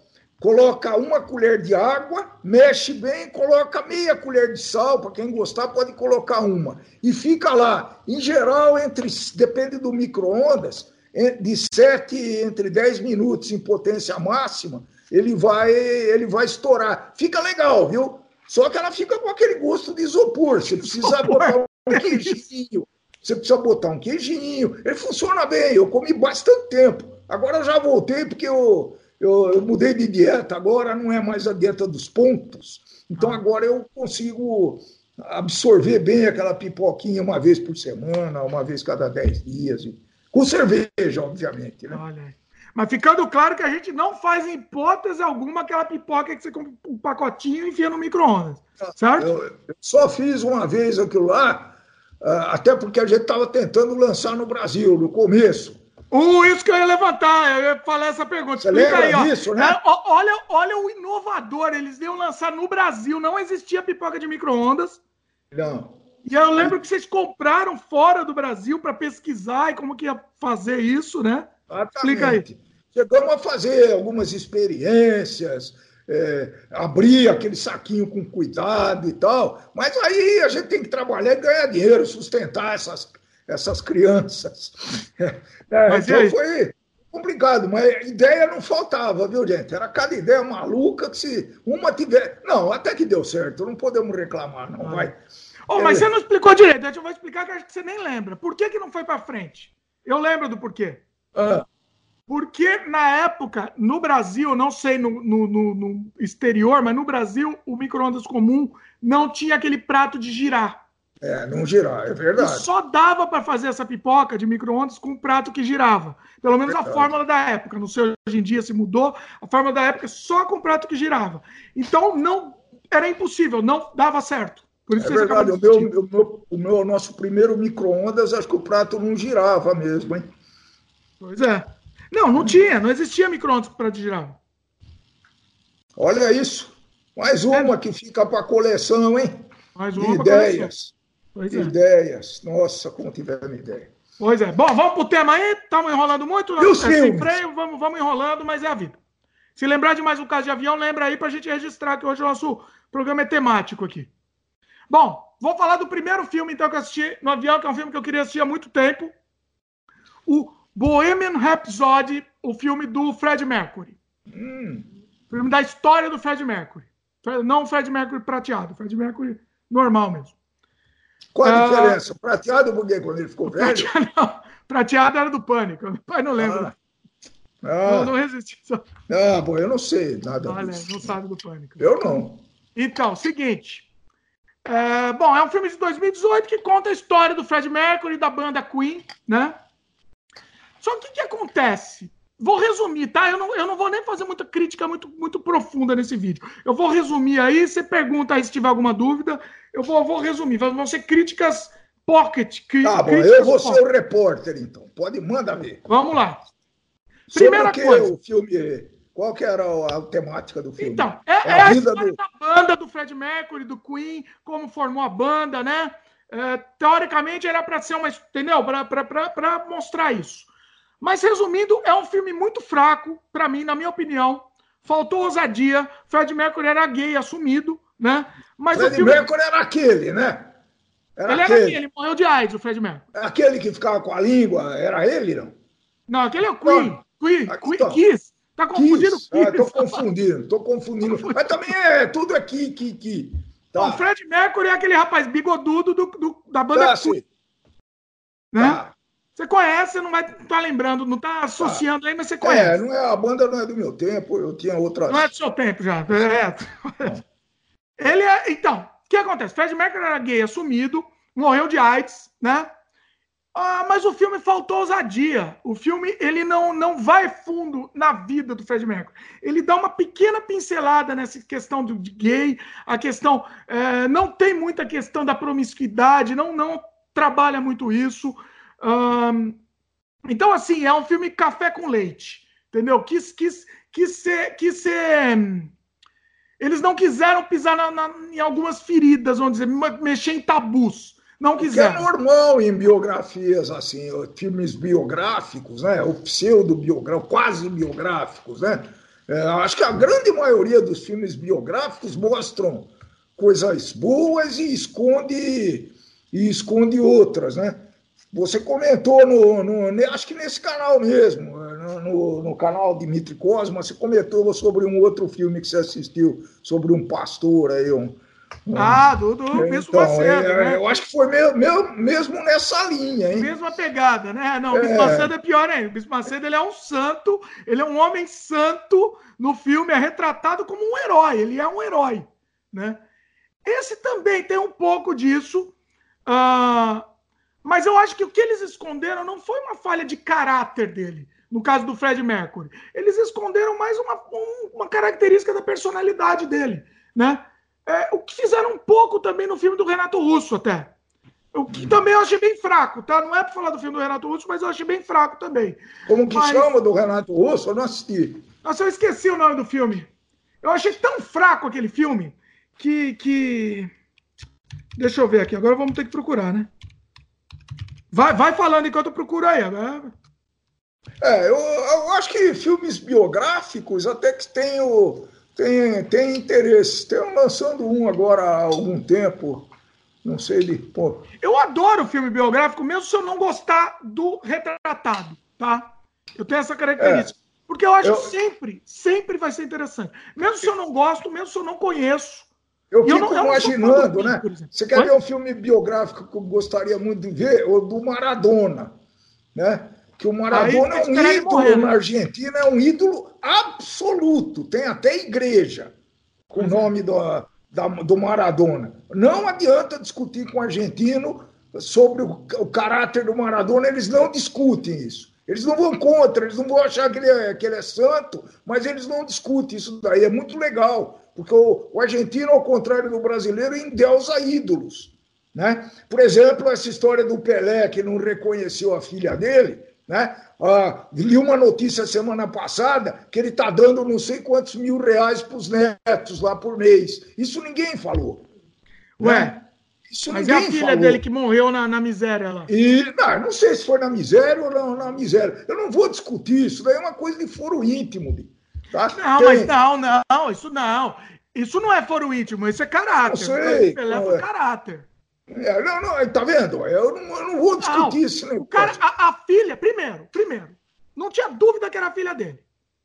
coloca uma colher de água, mexe bem, coloca meia colher de sal, para quem gostar pode colocar uma. E fica lá, em geral, entre depende do micro-ondas, de 7 entre 10 minutos em potência máxima, ele vai ele vai estourar. Fica legal, viu? Só que ela fica com aquele gosto de isopor. Você precisa botar um queijinho. Você precisa botar um queijinho. Ele funciona bem. Eu comi bastante tempo. Agora eu já voltei porque eu eu, eu, mudei de dieta, agora não é mais a dieta dos pontos. Então ah. agora eu consigo absorver bem aquela pipoquinha uma vez por semana, uma vez cada dez dias. Com cerveja, obviamente. Né? Olha. Mas ficando claro que a gente não faz em hipótese alguma aquela pipoca que você compra um pacotinho e enfia no micro-ondas. Certo? Eu, eu, só fiz uma vez aquilo lá, ah, até porque a gente estava tentando lançar no Brasil, no começo. Uh, isso que eu ia levantar, eu ia falar essa pergunta. Você Explica lembra aí, ó. disso, né? É, olha, olha o inovador, eles iam lançar no Brasil, não existia pipoca de micro-ondas. Não. E eu lembro que vocês compraram fora do Brasil para pesquisar e como que ia fazer isso, né? Exatamente. Explica aí. Chegamos a fazer algumas experiências, é, abrir aquele saquinho com cuidado e tal, mas aí a gente tem que trabalhar e ganhar dinheiro, sustentar essas essas crianças. É, então foi complicado, mas ideia não faltava, viu, gente? Era cada ideia maluca que se uma tiver. Não, até que deu certo, não podemos reclamar, não ah. vai. Oh, mas é... você não explicou direito, eu vou explicar que acho que você nem lembra. Por que, que não foi para frente? Eu lembro do porquê. Ah. Porque na época, no Brasil, não sei no, no, no, no exterior, mas no Brasil, o micro-ondas comum não tinha aquele prato de girar. É, não girar, é verdade. E só dava para fazer essa pipoca de micro-ondas com um prato que girava. Pelo menos verdade. a fórmula da época. Não sei hoje em dia se mudou. A fórmula da época só com prato que girava. Então não era impossível, não dava certo. Por isso é verdade. O meu, o meu, o meu nosso primeiro micro-ondas, acho que o prato não girava mesmo, hein? Pois é. Não, não tinha, não existia micro-ondas com prato girava. Olha isso. Mais uma é. que fica para coleção, hein? Mais uma ideias. Pois é. Ideias. Nossa, como tivemos ideia. Pois é. Bom, vamos pro tema aí. Estamos enrolando muito. Não, é sem freio, vamos, vamos enrolando, mas é a vida. Se lembrar de mais um caso de avião, lembra aí para a gente registrar que hoje o nosso programa é temático aqui. Bom, vou falar do primeiro filme então que eu assisti no avião, que é um filme que eu queria assistir há muito tempo. O Bohemian Rhapsody, o filme do Fred Mercury. Hum. Filme da história do Fred Mercury. Não o Fred Mercury prateado, Fred Mercury normal mesmo. Qual a ah, diferença? Prateado por quê? Quando ele ficou velho? Prateado, não. prateado era do pânico. O pai não lembra. Ah, não, não resisti. Só... Ah, bom, eu não sei nada Olha, disso. não sabe do pânico. Eu não. Então, seguinte. É, bom, é um filme de 2018 que conta a história do Fred Mercury e da banda Queen, né? Só que o que acontece? Vou resumir, tá? Eu não, eu não vou nem fazer muita crítica muito, muito profunda nesse vídeo. Eu vou resumir aí, você pergunta aí se tiver alguma dúvida. Eu vou, vou resumir. Vão ser críticas Pocket. Tá bom, eu vou ser o repórter, então. Pode, manda ver. Vamos lá. Primeira Sobre coisa. o filme qual que era a, temática do filme? Então, é, é, é a, a história do... da banda do Fred Mercury, do Queen, como formou a banda, né? É, teoricamente era para ser uma. Entendeu? Para mostrar isso. Mas resumindo, é um filme muito fraco, para mim, na minha opinião. Faltou ousadia. Fred Mercury era gay assumido, né? Mas Fred filme... Mercury era aquele, né? Era ele aquele. era aquele, morreu de AIDS, o Fred Mercury. Aquele que ficava com a língua, era ele, não? Não, aquele é o Queen. Queen, Queen, tá. Kiss. Tá confundindo Kiss. Ah, tô confundindo, tô confundindo. Mas também é tudo aqui, que, que. Tá. O Fred Mercury é aquele rapaz bigodudo do, do da banda tá, Queen. Né? Tá. Você conhece, não vai estar tá lembrando, não está associando tá. aí, mas você conhece. É, não é, a banda não é do meu tempo, eu tinha outras. Não é do seu tempo já. É. Ele é. Então, o que acontece? Fred Mercury era gay assumido, morreu de AIDS, né? Ah, mas o filme faltou ousadia. O filme ele não, não vai fundo na vida do Fred Mercury. Ele dá uma pequena pincelada nessa questão do, de gay, a questão é, não tem muita questão da promiscuidade, não não trabalha muito isso. Um, então assim é um filme café com leite, entendeu? Quis quis quis ser, quis ser eles não quiseram pisar na, na, em algumas feridas, vamos dizer, mexer em tabus não quiser. Que é normal em biografias, assim, filmes biográficos, né? Ou pseudo-biográficos, quase biográficos, né? É, acho que a grande maioria dos filmes biográficos mostram coisas boas e esconde, e esconde outras, né? Você comentou no, no, acho que nesse canal mesmo, no, no, canal Dimitri Cosma, você comentou sobre um outro filme que você assistiu, sobre um pastor aí, um, ah, do, do então, Bispo Macedo. É, né? Eu acho que foi meu, meu, mesmo nessa linha, hein? Mesma pegada, né? Não, o Bispo é. Macedo é pior ainda. O Bispo Macedo ele é um santo, ele é um homem santo no filme, é retratado como um herói, ele é um herói, né? Esse também tem um pouco disso, uh, mas eu acho que o que eles esconderam não foi uma falha de caráter dele, no caso do Fred Mercury. Eles esconderam mais uma, uma característica da personalidade dele, né? É, o que fizeram um pouco também no filme do Renato Russo, até. O que também eu achei bem fraco, tá? Não é para falar do filme do Renato Russo, mas eu achei bem fraco também. Como que mas... chama do Renato Russo? Eu não assisti. Nossa, eu esqueci o nome do filme. Eu achei tão fraco aquele filme que. que... Deixa eu ver aqui, agora vamos ter que procurar, né? Vai, vai falando enquanto eu procuro aí. Né? É, eu, eu acho que filmes biográficos até que tem o tem, tem interesse. Estão lançando um agora há algum tempo. Não sei de. Pô. Eu adoro filme biográfico, mesmo se eu não gostar do retratado, tá? Eu tenho essa característica. É. Porque eu acho eu... que sempre, sempre vai ser interessante. Mesmo se eu não gosto, mesmo se eu não conheço. Eu fico não, imaginando, eu né? Você quer Oi? ver um filme biográfico que eu gostaria muito de ver? O do Maradona, né? que o Maradona é um ídolo morrer, né? na Argentina, é um ídolo absoluto. Tem até igreja com o nome do, da, do Maradona. Não adianta discutir com o argentino sobre o, o, caráter do Maradona, eles não discutem isso. Eles não vão contra, eles não vão achar que ele, é, que ele é santo, mas eles não discutem isso daí. É muito legal, porque o, o argentino, ao contrário do brasileiro, endeusa ídolos. Né? Por exemplo, essa história do Pelé, que não reconheceu a filha dele, né? Ah, li uma notícia semana passada que ele está dando não sei quantos mil reais para os netos lá por mês. Isso ninguém falou. Ué, né? Isso mas é a filha falou. dele que morreu na, na miséria lá. E, não, não sei se foi na miséria ou não, na miséria. Eu não vou discutir isso, daí é uma coisa de foro íntimo. Tá? Não, mas não, não, isso não. Isso não é foro íntimo, isso é caráter. Eu sei. Pelé foi é. caráter. É, não, não, tá vendo? Eu não, eu não vou discutir não, isso. Né? O cara, a, a, filha, primeiro, primeiro, não tinha dúvida que era a filha dele.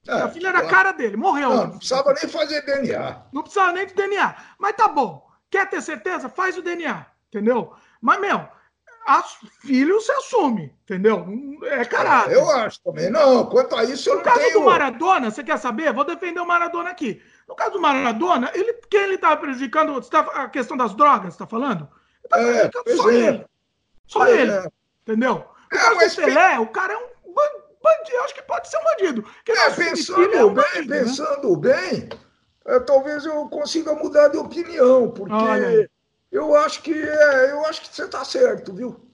É, a filha era a cara dele, morreu. Não, não precisava nem fazer DNA. Não precisava nem de DNA. Mas tá bom. Quer ter certeza? Faz o DNA, entendeu? Mas, meu, as, filho se assume, entendeu? É caráter. eu acho também. Não, quanto a isso, eu no não tenho... No caso do Maradona, você quer saber? Vou defender o Maradona aqui. No caso do Maradona, ele, quem ele estava prejudicando? Tá, a questão das drogas, você está falando? Tá é, só é. ele. Só é, ele. É. Entendeu? É, mas o Pelé, o cara é um bandido. Acho que pode ser um bandido. É, pensando é um bem, bandido, pensando né? bem, é, talvez eu consiga mudar de opinião, porque Eu acho que é, eu acho que você está certo, viu?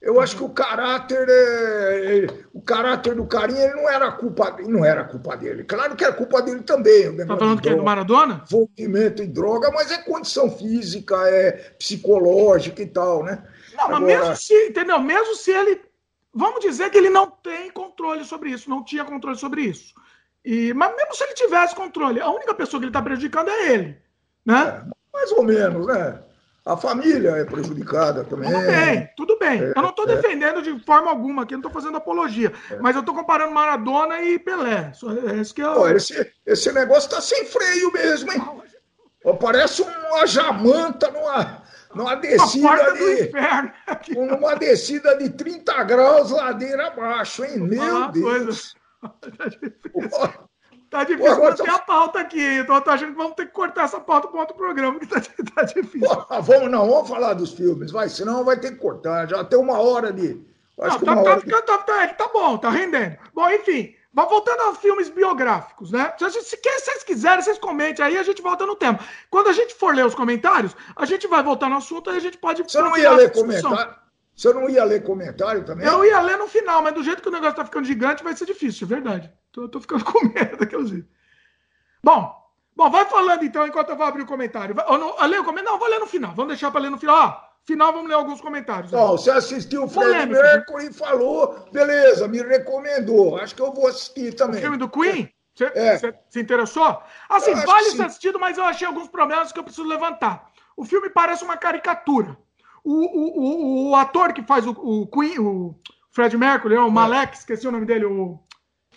Eu acho que o caráter, é, é, o caráter do carinha ele não era culpa, não era culpa dele. Claro que era culpa dele também. Tá falando que é do Maradona? Envolvimento em droga, mas é condição física, é psicológica e tal, né? Não, Agora... mas mesmo se, entendeu? Mesmo se ele, vamos dizer que ele não tem controle sobre isso, não tinha controle sobre isso. E, mas mesmo se ele tivesse controle, a única pessoa que ele está prejudicando é ele, né? É, mais ou menos, né? A família é prejudicada também. Tudo bem, tudo bem. É, eu não estou é. defendendo de forma alguma aqui, não estou fazendo apologia. É. Mas eu estou comparando Maradona e Pelé. É isso que eu... Pô, esse, esse negócio está sem freio mesmo, hein? Parece uma jamanta numa, numa descida de. Numa descida de 30 graus ladeira abaixo, hein? Meu Deus. Coisa. Tá difícil Pô, manter tô... a pauta aqui. Então eu tô achando que vamos ter que cortar essa pauta para outro programa, que tá, tá difícil. Vamos, não, vamos falar dos filmes, vai, senão vai ter que cortar. Já tem uma hora de. Acho não, tá, tá, de... tá, tá, tá, bom, tá rendendo. Bom, enfim, voltando aos filmes biográficos, né? Se, se, se vocês quiserem, vocês comentem aí, a gente volta no tema. Quando a gente for ler os comentários, a gente vai voltar no assunto e a gente pode. Você não ia ler comentário? Você não ia ler comentário também? Eu ia ler no final, mas do jeito que o negócio tá ficando gigante, vai ser difícil, é verdade. Tô, tô ficando com medo daqueles vídeos. Bom, bom, vai falando então enquanto eu vou abrir o comentário. Vai, ou não, ler o comentário? Não, vou ler no final. Vamos deixar para ler no final. Ó, final vamos ler alguns comentários. Bom, você assistiu o Fred Mercury e falou, beleza, me recomendou. Acho que eu vou assistir também. O filme do Queen? Você, é. você se interessou? Assim, vale ser assistido, mas eu achei alguns problemas que eu preciso levantar. O filme parece uma caricatura. O, o, o, o ator que faz o, o Queen, o Fred Mercury, o Malek, é. esqueci o nome dele, o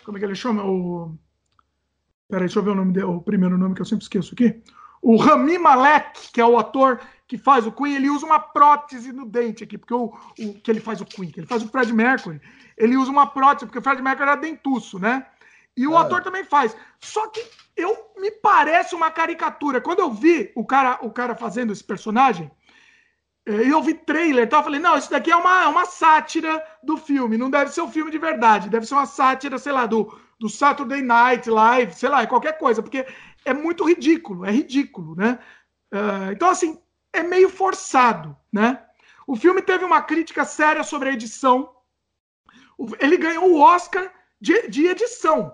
como é que ele chama? O. Peraí, deixa eu ver o nome dele, o primeiro nome que eu sempre esqueço aqui. O Rami Malek, que é o ator que faz o Queen, ele usa uma prótese no dente aqui, porque o, o que ele faz o Queen, que ele faz o Fred Mercury, ele usa uma prótese, porque o Fred Mercury era dentuço, né? E o ah. ator também faz. Só que eu me parece uma caricatura. Quando eu vi o cara, o cara fazendo esse personagem, eu vi trailer, então eu falei, não, isso daqui é uma, é uma sátira do filme, não deve ser um filme de verdade, deve ser uma sátira, sei lá, do, do Saturday Night Live, sei lá, é qualquer coisa, porque é muito ridículo, é ridículo, né? Uh, então, assim, é meio forçado, né? O filme teve uma crítica séria sobre a edição, ele ganhou o Oscar de, de edição,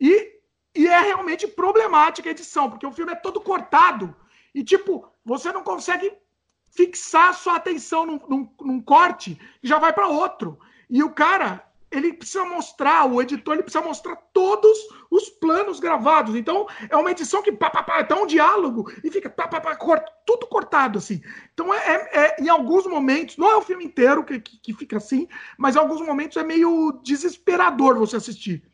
e, e é realmente problemática a edição, porque o filme é todo cortado, e, tipo, você não consegue fixar sua atenção num, num, num corte e já vai para outro. E o cara, ele precisa mostrar, o editor ele precisa mostrar todos os planos gravados. Então, é uma edição que pá, pá, pá, tá um diálogo e fica pá, pá, pá, corta, tudo cortado assim. Então, é, é, é, em alguns momentos, não é o filme inteiro que, que, que, fica assim, mas em alguns momentos é meio desesperador você assistir.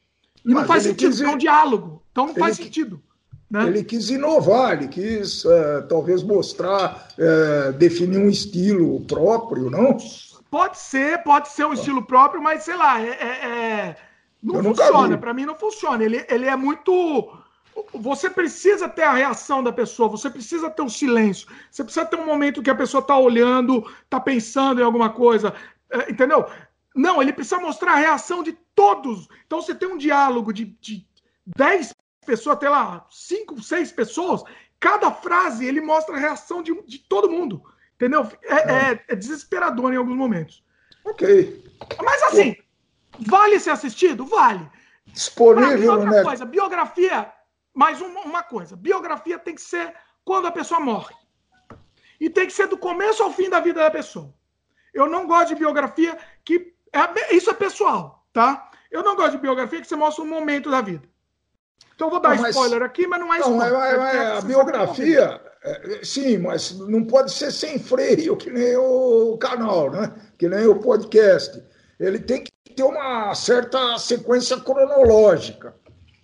E mas não faz sentido, dizer... é um diálogo. Então, não ele faz sentido. Né? Ele quis inovar, ele quis uh, talvez mostrar, uh, definir um estilo próprio, não? Pode ser, pode ser um estilo próprio, mas sei lá, é, é, é... não funciona. Para mim não funciona. Ele, ele é muito. Você precisa ter a reação da pessoa, você precisa ter o um silêncio, você precisa ter um momento que a pessoa está olhando, está pensando em alguma coisa, é, entendeu? Não, ele precisa mostrar a reação de todos. Então você tem um diálogo de, de 10 pessoas, até lá, cinco, seis pessoas, cada frase ele mostra a reação de, de todo mundo. Entendeu? É, é. é, é desesperador em alguns momentos. Ok. Mas assim, vale ser assistido? Vale. Disponível, outra né? coisa, biografia, mais uma, uma coisa, biografia tem que ser quando a pessoa morre. E tem que ser do começo ao fim da vida da pessoa. Eu não gosto de biografia que. É, isso é pessoal, tá? Eu não gosto de biografia que você mostra um momento da vida. Então vou dar não, mas, spoiler aqui, mas não é não, spoiler. Mas, mas, é a biografia, é, sim, mas não pode ser sem freio, que nem o canal, né? que nem o podcast. Ele tem que ter uma certa sequência cronológica.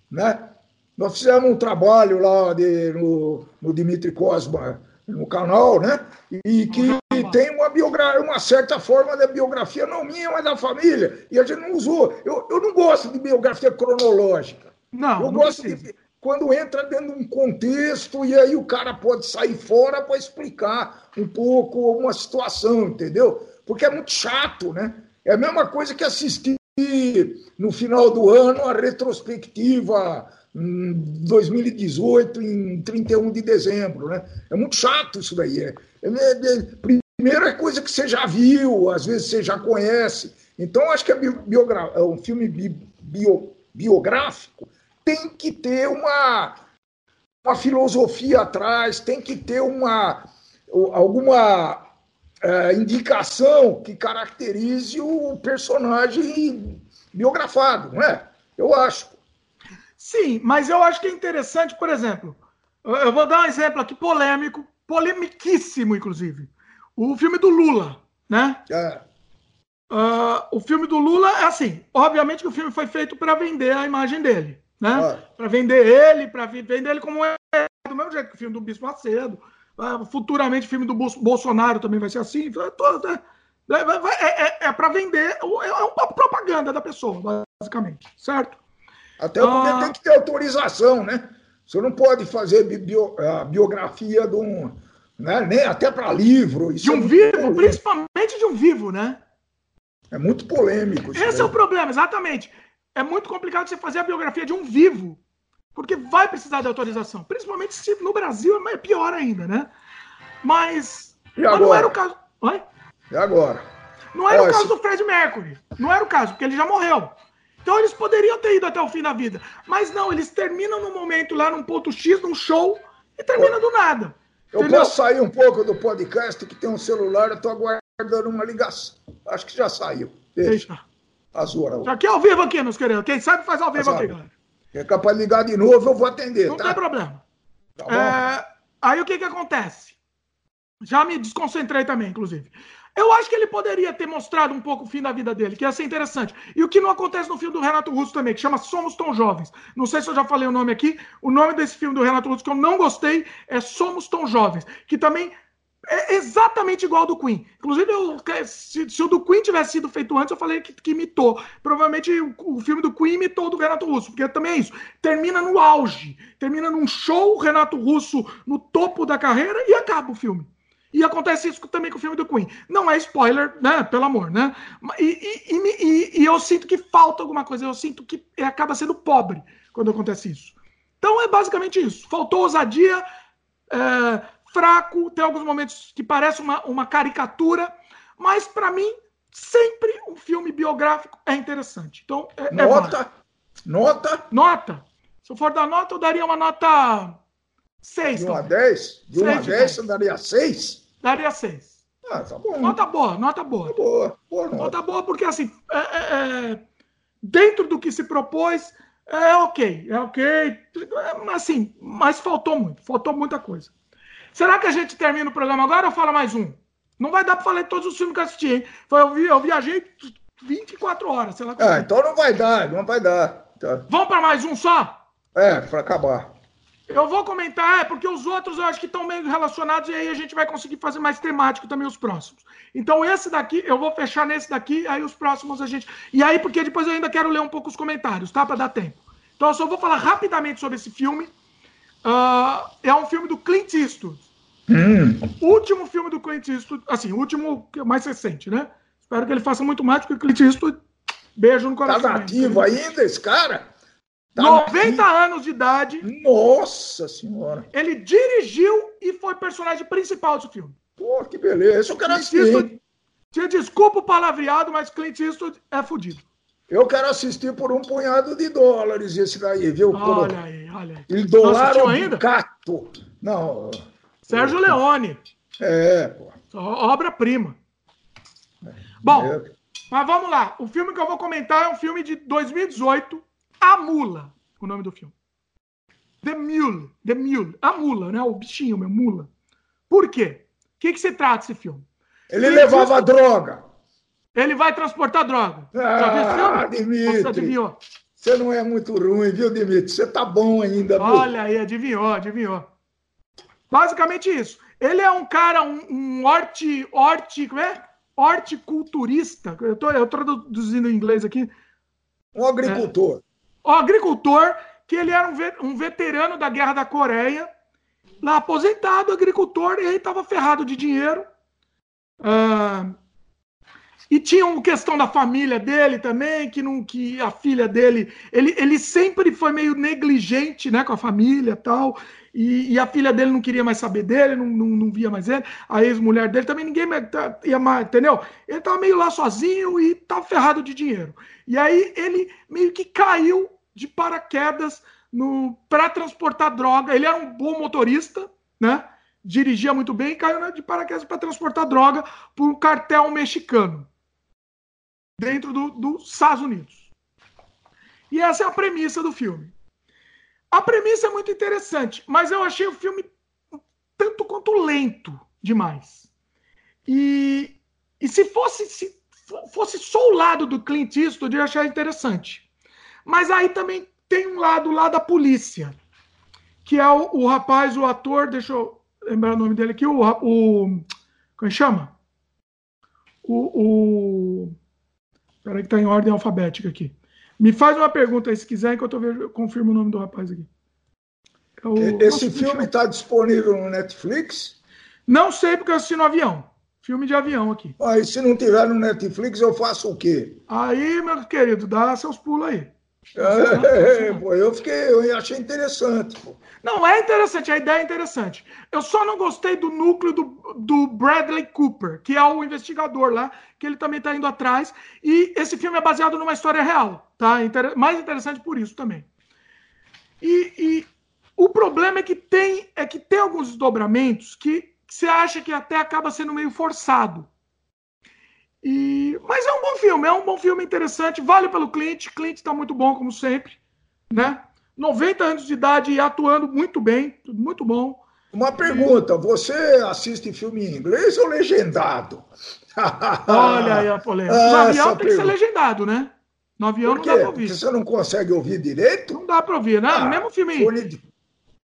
Né? Nós fizemos um trabalho lá de, no, no Dimitri Cosma, no canal, né? E que tem uma biografia, uma certa forma da biografia, não minha, mas da família. E a gente não usou. Eu, eu não gosto de biografia cronológica. Não, eu não gosto precisa. de quando entra dentro de um contexto e aí o cara pode sair fora para explicar um pouco uma situação, entendeu? Porque é muito chato, né? É a mesma coisa que assistir no final do ano a retrospectiva em 2018, em 31 de dezembro. Né? É muito chato isso daí. É, é, é, primeiro é coisa que você já viu, às vezes você já conhece. Então, acho que é, é um filme bio, biográfico tem que ter uma, uma filosofia atrás, tem que ter uma alguma é, indicação que caracterize o personagem biografado, não é? Eu acho. Sim, mas eu acho que é interessante, por exemplo, eu vou dar um exemplo aqui polêmico, polemiquíssimo, inclusive. O filme do Lula, né? É. Uh, o filme do Lula é assim, obviamente que o filme foi feito para vender a imagem dele, né? Ah. Para vender ele, para vender ele como é do mesmo jeito que o filme do Bispo Macedo, ah, futuramente o filme do Bolsonaro também vai ser assim. É, é, é, é para vender, é uma propaganda da pessoa, basicamente, certo? Até porque ah, tem que ter autorização, né? Você não pode fazer bio, a biografia de um. Né? Nem até para livro. de um é vivo, polêmico. principalmente de um vivo, né? É muito polêmico. Esse é o problema, exatamente. É muito complicado você fazer a biografia de um vivo porque vai precisar de autorização. Principalmente se no Brasil é pior ainda, né? Mas, mas não era o caso. Oi? E agora? Não era Ó, o caso do Fred Mercury. Não era o caso, porque ele já morreu. Então eles poderiam ter ido até o fim da vida. Mas não, eles terminam no momento lá, num ponto X, num show, e termina do nada. Eu entendeu? posso sair um pouco do podcast que tem um celular, eu tô aguardando uma ligação. Acho que já saiu. Deixa. Deixa. Azul Aqui é ao vivo aqui, meus queridos. Quem sabe faz ao vivo aqui, galera. É capaz de ligar de novo, eu vou atender. Não tá? tem problema. Tá é, aí o que, que acontece? Já me desconcentrei também, inclusive. Eu acho que ele poderia ter mostrado um pouco o fim da vida dele, que ia ser interessante. E o que não acontece no filme do Renato Russo também, que chama Somos Tão Jovens. Não sei se eu já falei o nome aqui. O nome desse filme do Renato Russo que eu não gostei é Somos Tão Jovens, que também é exatamente igual ao do Queen. Inclusive, eu, se, se, o do Queen tivesse sido feito antes, eu falei que, que imitou. Provavelmente o, o, filme do Queen imitou o do Renato Russo, porque também é isso. Termina no auge, termina num show, Renato Russo no topo da carreira e acaba o filme. E acontece isso também com o filme do Queen. Não é spoiler, né? Pelo amor, né? E, e, e, e eu sinto que falta alguma coisa. Eu sinto que acaba sendo pobre quando acontece isso. Então é basicamente isso. Faltou ousadia. É, fraco, tem alguns momentos que parece uma, uma caricatura, mas para mim, sempre um filme biográfico é interessante. Então, é, é nota? É nota? Nota. Se eu for dar nota, eu daria uma nota 6. De 1 a 10? De 1 a 10, você daria 6? Daria 6. Ah, tá bom. Nota boa, nota boa. Tá boa, boa nota. nota boa, porque assim, é, é, é, dentro do que se propôs, é ok, é ok, assim, mas faltou muito, faltou muita coisa. Será que a gente termina o programa agora ou fala mais um? Não vai dar para falar de todos os filmes que eu assisti, hein? Eu, vi, eu viajei 24 horas, sei lá. Ah, então não vai dar, não vai dar. Tá. Vamos para mais um só? É, para acabar. Eu vou comentar, é, porque os outros eu acho que estão meio relacionados e aí a gente vai conseguir fazer mais temático também os próximos. Então esse daqui, eu vou fechar nesse daqui, aí os próximos a gente... E aí, porque depois eu ainda quero ler um pouco os comentários, tá? Para dar tempo. Então eu só vou falar rapidamente sobre esse filme. Uh, é um filme do Clint Eastwood. Hum. Último filme do Clint Eastwood, assim, o último mais recente, né? Espero que ele faça muito mais, porque o Clint Eastwood, beijo no tá coração. Tá nativo ainda esse cara? Tá 90 nativo. anos de idade. Nossa senhora. Ele dirigiu e foi personagem principal desse filme. Pô, que beleza. Esse eu quero assistir. Te desculpa o palavreado, mas Clint Eastwood é fodido. Eu quero assistir por um punhado de dólares esse daí, viu? Olha aí, olha aí. Ele dolaram ainda? Cato. Não. Sérgio Leone. É, pô. Obra-prima. Bom, é. mas vamos lá. O filme que eu vou comentar é um filme de 2018, A Mula, o nome do filme. The Mule. The Mule. A mula, né? O bichinho, meu, mula. Por quê? O que, que se trata esse filme? Ele, levava droga. Ele vai transportar droga. Ah, Já viu filme? Dimitri. Você adivinhou? Você não é muito ruim, viu, Dimitri? Você tá bom ainda. Olha aí, adivinhou, adivinhou. Basicamente isso. Ele é um cara, um, um horti, horti, como é? horticulturista. Eu tô, eu tô traduzindo em inglês aqui. Um agricultor. É, um agricultor, que ele era um, um veterano da Guerra da Coreia, lá aposentado, agricultor, e ele estava ferrado de dinheiro. Uh, e tinha uma questão da família dele também, que não que a filha dele, ele, ele sempre foi meio negligente, né, com a família, tal. E, e a filha dele não queria mais saber dele, não, não, não via mais ele. A ex-mulher dele também ninguém tá, ia mais, entendeu? Ele tava meio lá sozinho e tava ferrado de dinheiro. E aí ele meio que caiu de paraquedas no para transportar droga. Ele era um bom motorista, né? Dirigia muito bem e caiu de paraquedas para transportar droga para um cartel mexicano dentro do, dos Estados Unidos. E essa é a premissa do filme. A premissa é muito interessante, mas eu achei o filme tanto quanto lento demais. E, e se fosse se fosse só o lado do Clint Eastwood, eu achar interessante. Mas aí também tem um lado lá da polícia, que é o, o rapaz, o ator, deixa eu lembrar o nome dele aqui, o, o como é chama? O, o Espera que está em ordem alfabética aqui. Me faz uma pergunta aí, se quiser, enquanto eu, eu confirmo o nome do rapaz aqui. É. Esse filme está disponível no Netflix? Não sei, porque eu assisti no avião. Filme de avião aqui. Aí, se não tiver no Netflix, eu faço o quê? Aí, meu querido, dá seus pulos aí. É, pô, eu fiquei, eu achei interessante. Pô. Não, é interessante, a ideia é interessante. Eu só não gostei do núcleo do, do Bradley Cooper, que é o investigador lá, que ele também está indo atrás. E esse filme é baseado numa história real, tá? Inter mais interessante por isso também. E, e, o problema é que tem é que tem alguns desdobramentos que, que você acha que até acaba sendo meio forçado. E, mas é um bom filme, é um bom filme interessante, vale pelo Clint. Clint está muito bom, como sempre, né? 90 anos de idade e atuando muito bem, muito bom. Uma pergunta: você assiste filme em inglês ou legendado? Olha aí a polêmica. No avião tem pergunta. que ser legendado, né? No avião não dá para ouvir. Porque você não consegue ouvir direito? Não dá para ouvir, né? Ah, Mesmo filme. Fone de,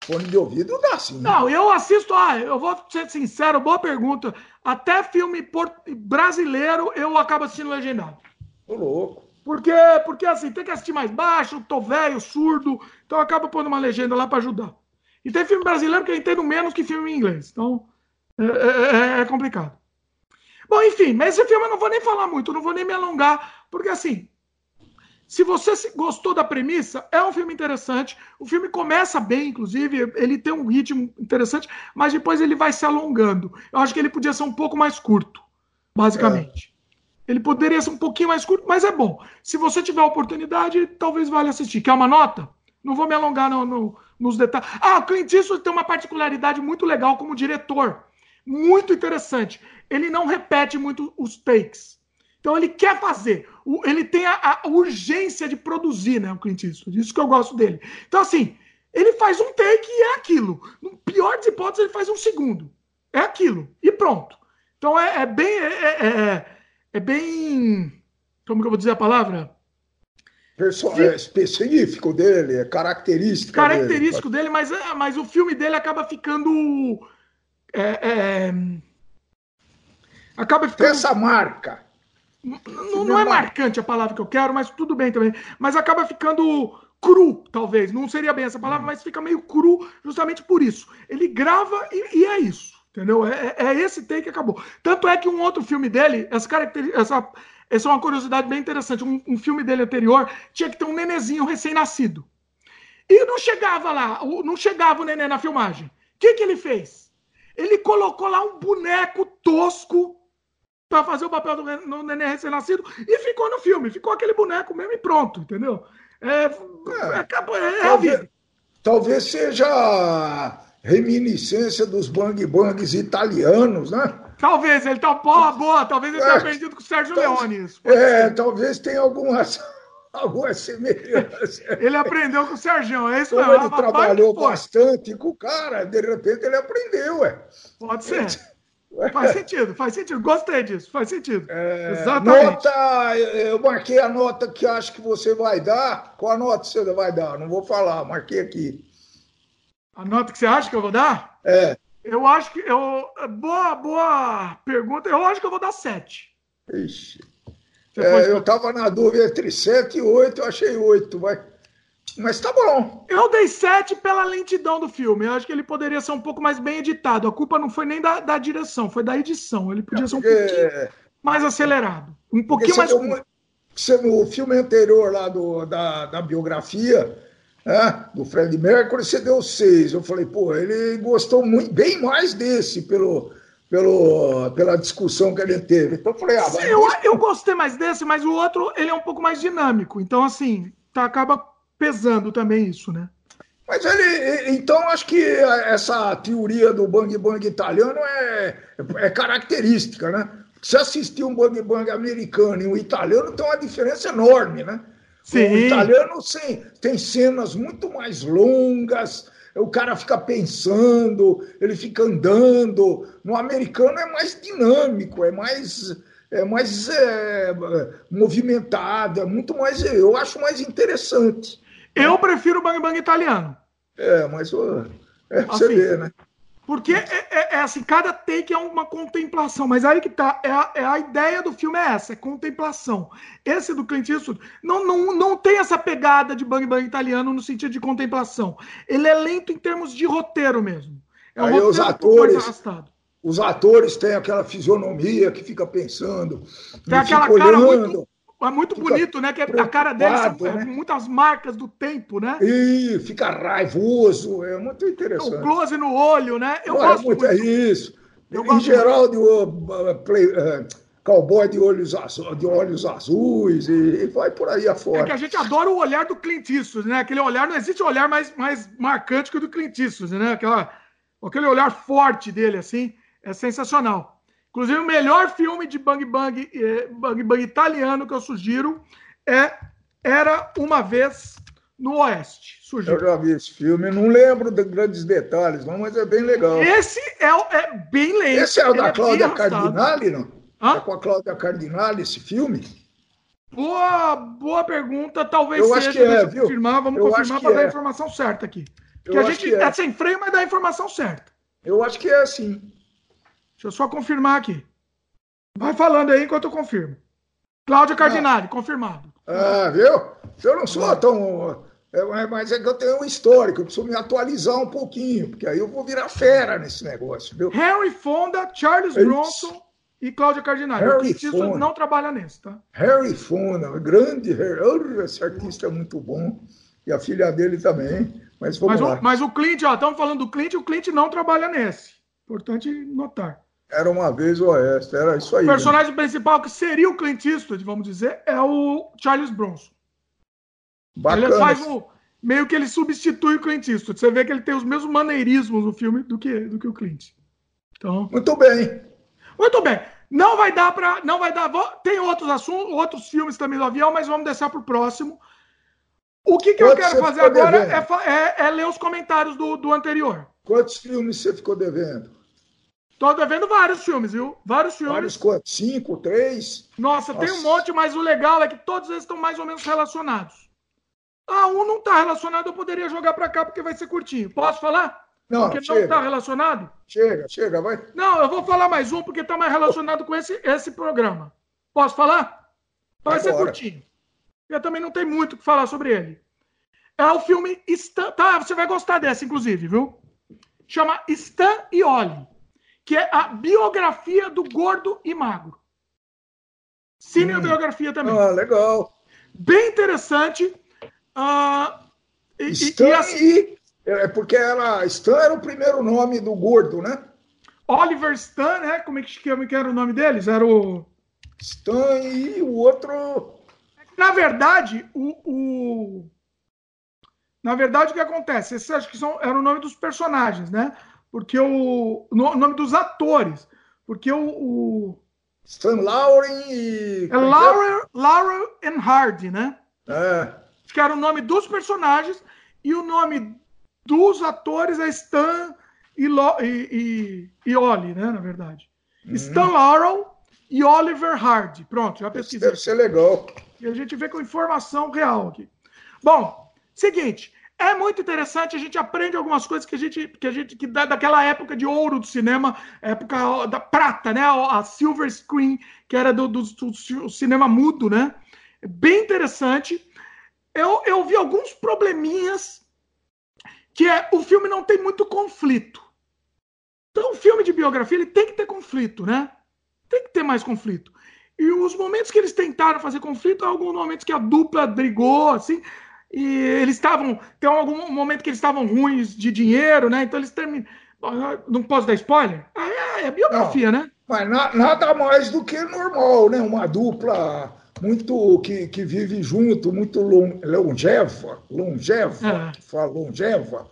fone de ouvido dá sim. Não, eu assisto. Ah, eu vou ser sincero, boa pergunta. Até filme brasileiro eu acabo assistindo legendado. Tô louco. Porque, porque assim, tem que assistir mais baixo, tô velho, surdo, então acaba pondo uma legenda lá para ajudar. E tem filme brasileiro que eu entendo menos que filme em inglês. Então, é, é, é, é complicado. Bom, enfim, mas esse filme eu não vou nem falar muito, não vou nem me alongar, porque assim, se você gostou da premissa, é um filme interessante. O filme começa bem, inclusive, ele tem um ritmo interessante, mas depois ele vai se alongando. Eu acho que ele podia ser um pouco mais curto, basicamente. É. Ele poderia ser um pouquinho mais curto, mas é bom. Se você tiver a oportunidade, talvez valha assistir. Quer uma nota? Não vou me alongar no, no, nos detalhes. Ah, o Clint Eastwood tem uma particularidade muito legal como diretor. Muito interessante. Ele não repete muito os takes. Então ele quer fazer, ele tem a, a urgência de produzir, né, o Clint Eastwood. Isso que eu gosto dele. Então assim, ele faz um take e é aquilo. No pior das hipóteses, ele faz um segundo. É aquilo. E pronto. Então é, é bem. É, é, é, é, bem. Como que eu vou dizer a palavra? Perso é específico dele, é característico. Característico dele, dele mas, é, mas o filme dele acaba ficando. É, é, acaba ficando. Essa marca. Não, não é marcante a palavra que eu quero, mas tudo bem também. Mas acaba ficando cru, talvez. Não seria bem essa palavra, mas fica meio cru justamente por isso. Ele grava e, e é isso. Entendeu? É, é, é esse take que acabou. Tanto é que um outro filme dele, essa característica. Essa, essa é uma curiosidade bem interessante. Um, um filme dele anterior tinha que ter um nenezinho recém-nascido. E não chegava lá, não chegava o neném na filmagem. O que, que ele fez? Ele colocou lá um boneco tosco para fazer o papel do no neném recém-nascido e ficou no filme, ficou aquele boneco mesmo e pronto, entendeu? É, é, acabou, é, é talvez, talvez seja reminiscência dos bang bangs italianos, né? Talvez, ele tá boa, boa, talvez ele tenha é, aprendido com o Sérgio tal, Leone isso. É, ser. talvez tenha algumas alguma semelhança. Ele aprendeu com o Sérgio, é isso mesmo. Ele trabalhou bastante com o cara, de repente ele aprendeu, ué. Pode ser. Faz sentido, faz sentido. Gostei disso, faz sentido. É, Exatamente. Nota, eu marquei a nota que acho que você vai dar. Qual a nota você vai dar? Não vou falar, marquei aqui. A nota que você acha que eu vou dar? É. Eu acho que. Eu, boa, boa pergunta. Eu acho que eu vou dar 7. Ixi. É, eu estava na dúvida entre 7 e 8, eu achei 8, vai. Mas tá bom. Eu dei 7 pela lentidão do filme. Eu acho que ele poderia ser um pouco mais bem editado. A culpa não foi nem da, da direção, foi da edição. Ele podia é ser um pouquinho mais acelerado. Um pouquinho mais. Você, no filme anterior lá do, da, da biografia é, do Fred Mercury, você deu seis. Eu falei, pô, ele gostou muito, bem mais desse pelo, pelo, pela discussão que ele teve. Então eu falei, ah, Sim, eu, eu gostei mais desse, mas o outro ele é um pouco mais dinâmico. Então, assim, tá, acaba pesando também isso, né? Mas ele, então, acho que essa teoria do bang bang italiano é, é característica, né? Se assistir um bang bang americano e um italiano, tem uma diferença enorme, né? Sim. O italiano sim, tem cenas muito mais longas, o cara fica pensando, ele fica andando. No americano é mais dinâmico, é mais, é mais é, movimentado, é muito mais. Eu acho mais interessante. Eu prefiro o Bang Bang italiano. É, mas é, você assim, vê, né? Porque é, é, é, assim, cada take é uma contemplação, mas aí que tá, é a, é a, ideia do filme é essa, é contemplação. Esse do Clint Eastwood não, não, não tem essa pegada de bang bang italiano no sentido de contemplação. Ele é lento em termos de roteiro mesmo. É um aí os atores, os atores têm aquela fisionomia que fica pensando, tem aquela cara olhando. muito é muito bonito, né? Que a cara dele são né? muitas marcas do tempo, né? E fica raivoso, é muito interessante. O close no olho, né? Eu gosto muito. É isso. Eu em geral, de, uh, play, uh, cowboy de olhos, azu, de olhos azuis e, e, vai por aí afora. É que a gente adora o olhar do Clint Eastwood, né? Aquele olhar, não existe olhar mais, mais marcante que o do Clint Eastwood, né? Aquela, aquele olhar forte dele, assim, é sensacional. Inclusive, o melhor filme de Bang Bang, eh, Bang Bang italiano que eu sugiro é Era Uma Vez no Oeste. Sugiro. Eu já vi esse filme, não lembro de grandes detalhes, não, mas é bem legal. Esse é, é bem lento. Esse é o da é Cláudia Cardinale, não? Hã? É com a Cláudia Cardinale esse filme? Boa, boa pergunta, talvez eu seja. Acho que é, viu? Confirmar, vamos eu confirmar para é. dar a informação certa aqui. Porque eu a gente é. é sem freio, mas dá a informação certa. Eu acho que é assim. Deixa eu só confirmar aqui. Vai falando aí enquanto eu confirmo. Cláudio Cardinale, ah. confirmado. Ah, viu? Eu não sou tão. É, mas é que eu tenho um histórico, eu preciso me atualizar um pouquinho, porque aí eu vou virar fera nesse negócio, viu? Harry Fonda, Charles é Bronson e Cláudia Cardinale. Harry Fonda. não trabalha nesse, tá? Harry Fonda, grande Harry. Esse artista é muito bom. E a filha dele também. Mas vamos mas lá. O, mas o Clint, ó, estamos falando do Clint, o Clint não trabalha nesse. Importante notar. Era uma vez o Oeste, era isso aí. O personagem né? principal, que seria o Clint Eastwood, vamos dizer, é o Charles Bronson. Bacana. Ele faz um, meio que ele substitui o Clint Eastwood. Você vê que ele tem os mesmos maneirismos no filme do que, do que o Clint. Então, muito bem. Muito bem. Não vai dar para, não vai dar. Tem outros assuntos, outros filmes também do avião, mas vamos deixar para o próximo. O que, que eu quero fazer agora é, é, é, ler os comentários do, do anterior. Quantos filmes você ficou devendo? Tô devendo vários filmes, viu? Vários filmes. Vários quantos? Cinco, três? Nossa, Nossa, tem um monte, mas o legal é que todos eles estão mais ou menos relacionados. Ah, um não está relacionado, eu poderia jogar para cá porque vai ser curtinho. Posso falar? Não, porque chega. não está relacionado? Chega, chega, vai. Não, eu vou falar mais um porque está mais relacionado com esse, esse programa. Posso falar? Vai Agora. ser curtinho. Eu também não tenho muito o que falar sobre ele. É o filme Stan. Tá, você vai gostar dessa, inclusive, viu? Chama Stan e Ollie que é a biografia do gordo e magro. Cinebiografia hum. também. Ah, legal. Bem interessante. Uh, e, Stan e, assim, é porque ela, Stan era o primeiro nome do gordo, né? Oliver Stan, né? Como é que, que era o nome deles? Era o. Stan e o outro. Na verdade, o, o... Na verdade, o que acontece? Esses acho que são, era o nome dos personagens, né? Porque o, o nome dos atores, porque o, o Stan Lauren e é, é Laura, Laura and Hardy, né? É. Que era o nome dos personagens e o nome dos atores é Stan e, Lo, e, e, e Ollie, né? Na verdade, uhum. Stan Laurel e Oliver Hardy. Pronto, já pesquisei. Deve ser legal. E a gente vê com informação real aqui. Bom, seguinte. É muito interessante, a gente aprende algumas coisas que a gente, que a gente, que da, daquela época de ouro do cinema, época da prata, né? A silver screen, que era do, do, do cinema mudo, né? Bem interessante. Eu, eu vi alguns probleminhas, que é o filme não tem muito conflito. Então, filme de biografia ele tem que ter conflito, né? Tem que ter mais conflito. E os momentos que eles tentaram fazer conflito, alguns momentos que a dupla brigou, assim, e eles estavam. Tem algum momento que eles estavam ruins de dinheiro, né? Então eles terminam. Não posso dar spoiler? É, é biografia, não, né? Mas na, nada mais do que normal, né? Uma dupla muito que, que vive junto, muito longeva, longeva, é. que fala longeva,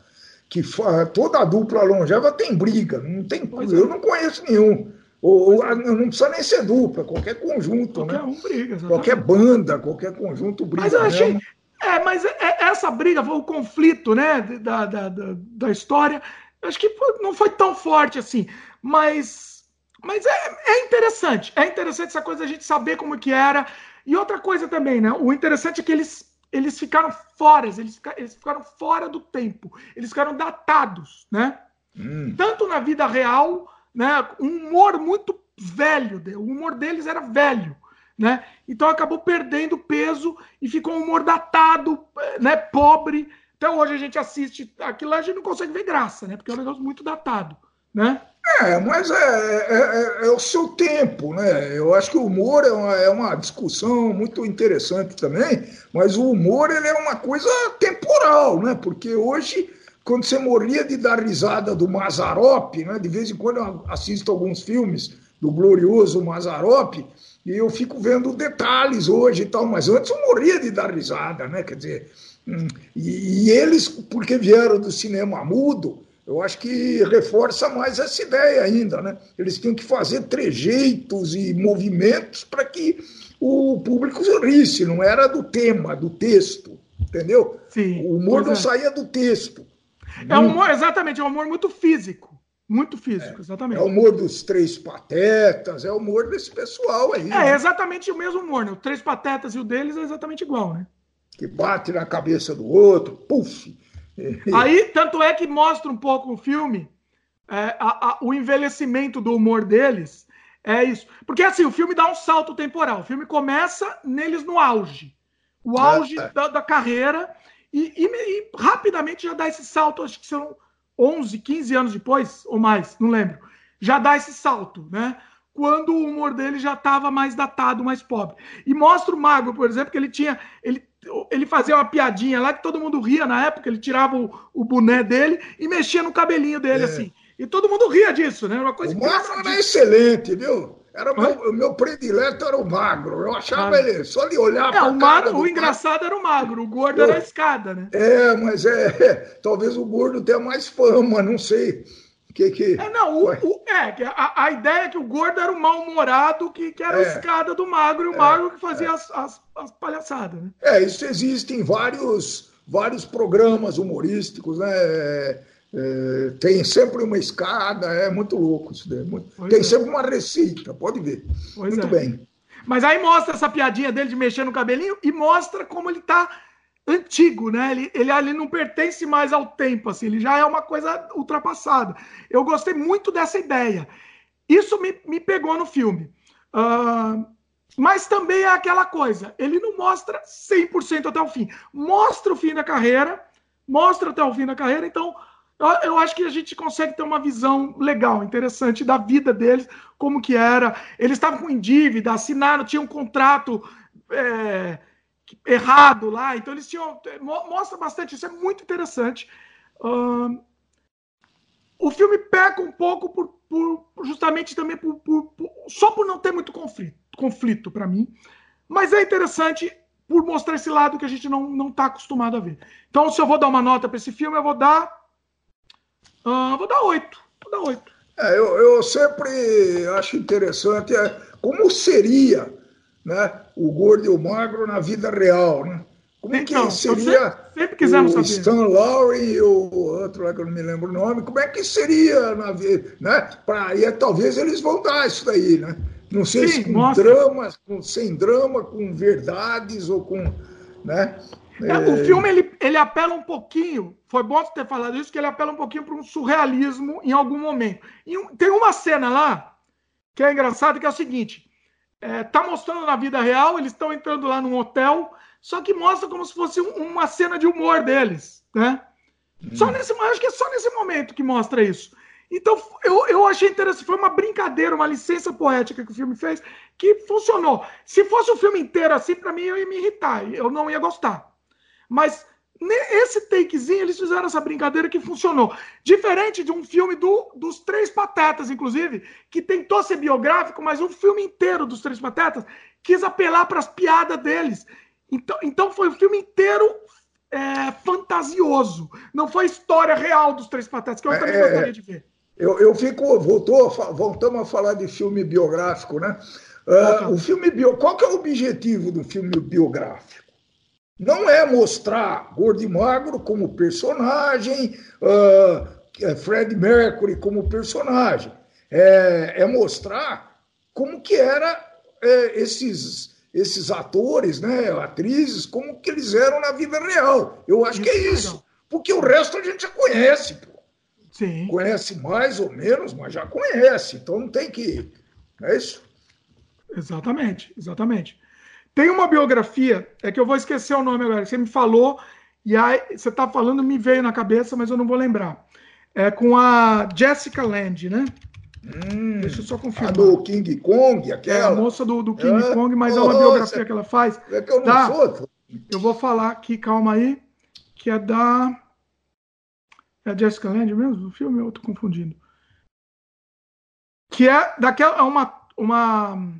que fala, toda a dupla longeva tem briga, não tem, pois eu é. não conheço nenhum. Ou, ou, não precisa nem ser dupla, qualquer conjunto, qualquer né? Um briga, qualquer banda, qualquer conjunto briga. Mas eu achei, é, mas é, é, essa briga o conflito, né, da, da, da, da história. Acho que não foi tão forte assim, mas, mas é, é interessante. É interessante essa coisa a gente saber como que era. E outra coisa também, né? O interessante é que eles, eles ficaram fora, eles, eles ficaram fora do tempo, eles ficaram datados, né? Hum. Tanto na vida real né? Um humor muito velho, o humor deles era velho, né? Então acabou perdendo peso e ficou um humor datado, né? Pobre. Até hoje a gente assiste aquilo, a gente não consegue ver graça, né? Porque é um negócio muito datado, né? É, mas é, é, é, é, o seu tempo, né? Eu acho que o humor é uma, é uma, discussão muito interessante também, mas o humor ele é uma coisa temporal, né? Porque hoje quando você morria de dar risada do Mazarop, né? de vez em quando eu assisto alguns filmes do glorioso Mazarop, e eu fico vendo detalhes hoje e tal, mas antes eu morria de dar risada, né? Quer dizer, hum, e, e eles, porque vieram do cinema mudo, eu acho que reforça mais essa ideia ainda, né? Eles tinham que fazer trejeitos e movimentos para que o público risse, não era do tema, do texto, entendeu? Sim, o humor não é. saía do texto. É um humor, exatamente, é um humor muito físico. Muito físico, é, exatamente. É o humor dos Três Patetas, é o humor desse pessoal aí. É, né? exatamente o mesmo humor, né? O Três Patetas e o deles é exatamente igual, né? Que bate na cabeça do outro, puf! Aí, tanto é que mostra um pouco o filme, é, a, a, o envelhecimento do humor deles. É isso. Porque assim, o filme dá um salto temporal. O filme começa neles no auge. O auge é, é. Da, da carreira e, e, e, rapidamente já dá esse salto, acho que são 11, 15 anos depois, ou mais, não lembro. Já dá esse salto, né? Quando o humor dele já estava mais datado, mais pobre. E mostra o Magro, por exemplo, que ele tinha. Ele, ele fazia uma piadinha lá que todo mundo ria na época, ele tirava o, o boné dele e mexia no cabelinho dele, é. assim. E todo mundo ria disso, né? Uma coisa o Magro era excelente, viu? Era meu, o meu predileto era o magro. Eu achava magro. ele, só de olhar é, o magro, O engraçado era o magro, o gordo era a escada, né? É, mas é, é, talvez o gordo tenha mais fama, não sei. Que, que... É, não, o, o, é, a, a ideia é que o gordo era o mal-humorado, que, que era é, a escada do magro, e o é, magro que fazia é. as, as, as, palhaçadas, né? É, isso existe em vários, vários programas humorísticos, né? É, tem sempre uma escada, é muito louco isso daí. tem é. sempre uma receita, pode ver. Pois muito é. bem. Mas aí mostra essa piadinha dele de mexer no cabelinho e mostra como ele tá antigo, né? Ele, ele ali não pertence mais ao tempo, assim, ele já é uma coisa ultrapassada. Eu gostei muito dessa ideia. Isso me, me pegou no filme. Uh, mas também é aquela coisa, ele não mostra 100% até o fim. Mostra o fim da carreira, mostra até o fim da carreira, então eu, acho que a gente consegue ter uma visão legal, interessante da vida deles, como que era. Eles estavam com dívida, assinaram, tinham um contrato é, errado lá, então eles tinham. Mostra bastante, isso é muito interessante. Uh, o filme peca um pouco por, por justamente também por, por, só por não ter muito conflito, conflito para mim, mas é interessante por mostrar esse lado que a gente não está acostumado a ver. Então, se eu vou dar uma nota para esse filme, eu vou dar ah, vou dar oito. Vou dar oito. É, eu, eu sempre acho interessante é, como seria né, o gordo e o magro na vida real, né? Como então, que seria sempre, sempre o saber. Stan Lowry e o outro lá que eu não me lembro o nome, como é que seria na vida, né? Pra, e é, talvez eles vão dar isso daí, né? Não sei Sim, se com mostra. dramas, com, sem drama, com verdades ou com, né? É, o filme ele, ele apela um pouquinho, foi bom ter falado isso, que ele apela um pouquinho para um surrealismo em algum momento. E tem uma cena lá que é engraçada, que é o seguinte: é, tá mostrando na vida real, eles estão entrando lá num hotel, só que mostra como se fosse uma cena de humor deles, né? Hum. Só nesse, acho que é só nesse momento que mostra isso. Então, eu, eu achei interessante. Foi uma brincadeira, uma licença poética que o filme fez, que funcionou. Se fosse o filme inteiro assim, para mim, eu ia me irritar. Eu não ia gostar. Mas esse takezinho, eles fizeram essa brincadeira que funcionou. Diferente de um filme do, dos Três Patetas, inclusive, que tentou ser biográfico, mas o filme inteiro dos Três Patetas quis apelar para as piadas deles. Então, então foi o filme inteiro é, fantasioso. Não foi história real dos Três Patetas, que eu também é, gostaria de ver. Eu, eu fico. Voltou, voltamos a falar de filme biográfico, né? Uh, o filme bio, qual que é o objetivo do filme biográfico? Não é mostrar Gordo e Magro como personagem, uh, Fred Mercury como personagem. É, é mostrar como que era é, esses, esses atores, né, atrizes, como que eles eram na vida real. Eu acho isso que é isso. Porque o resto a gente já conhece, pô. Sim. Conhece mais ou menos, mas já conhece. Então não tem que. É isso? Exatamente, exatamente. Tem uma biografia, é que eu vou esquecer o nome agora, você me falou, e aí você está falando, me veio na cabeça, mas eu não vou lembrar. É com a Jessica Land, né? Hum, Deixa eu só confirmar. A do King Kong, aquela? É, a moça do, do King é? Kong, mas oh, é uma biografia que ela faz. É que eu não da, sou. Eu vou falar aqui, calma aí, que é da. É a Jessica Land mesmo? O filme eu estou confundindo. Que é daquela. É uma. uma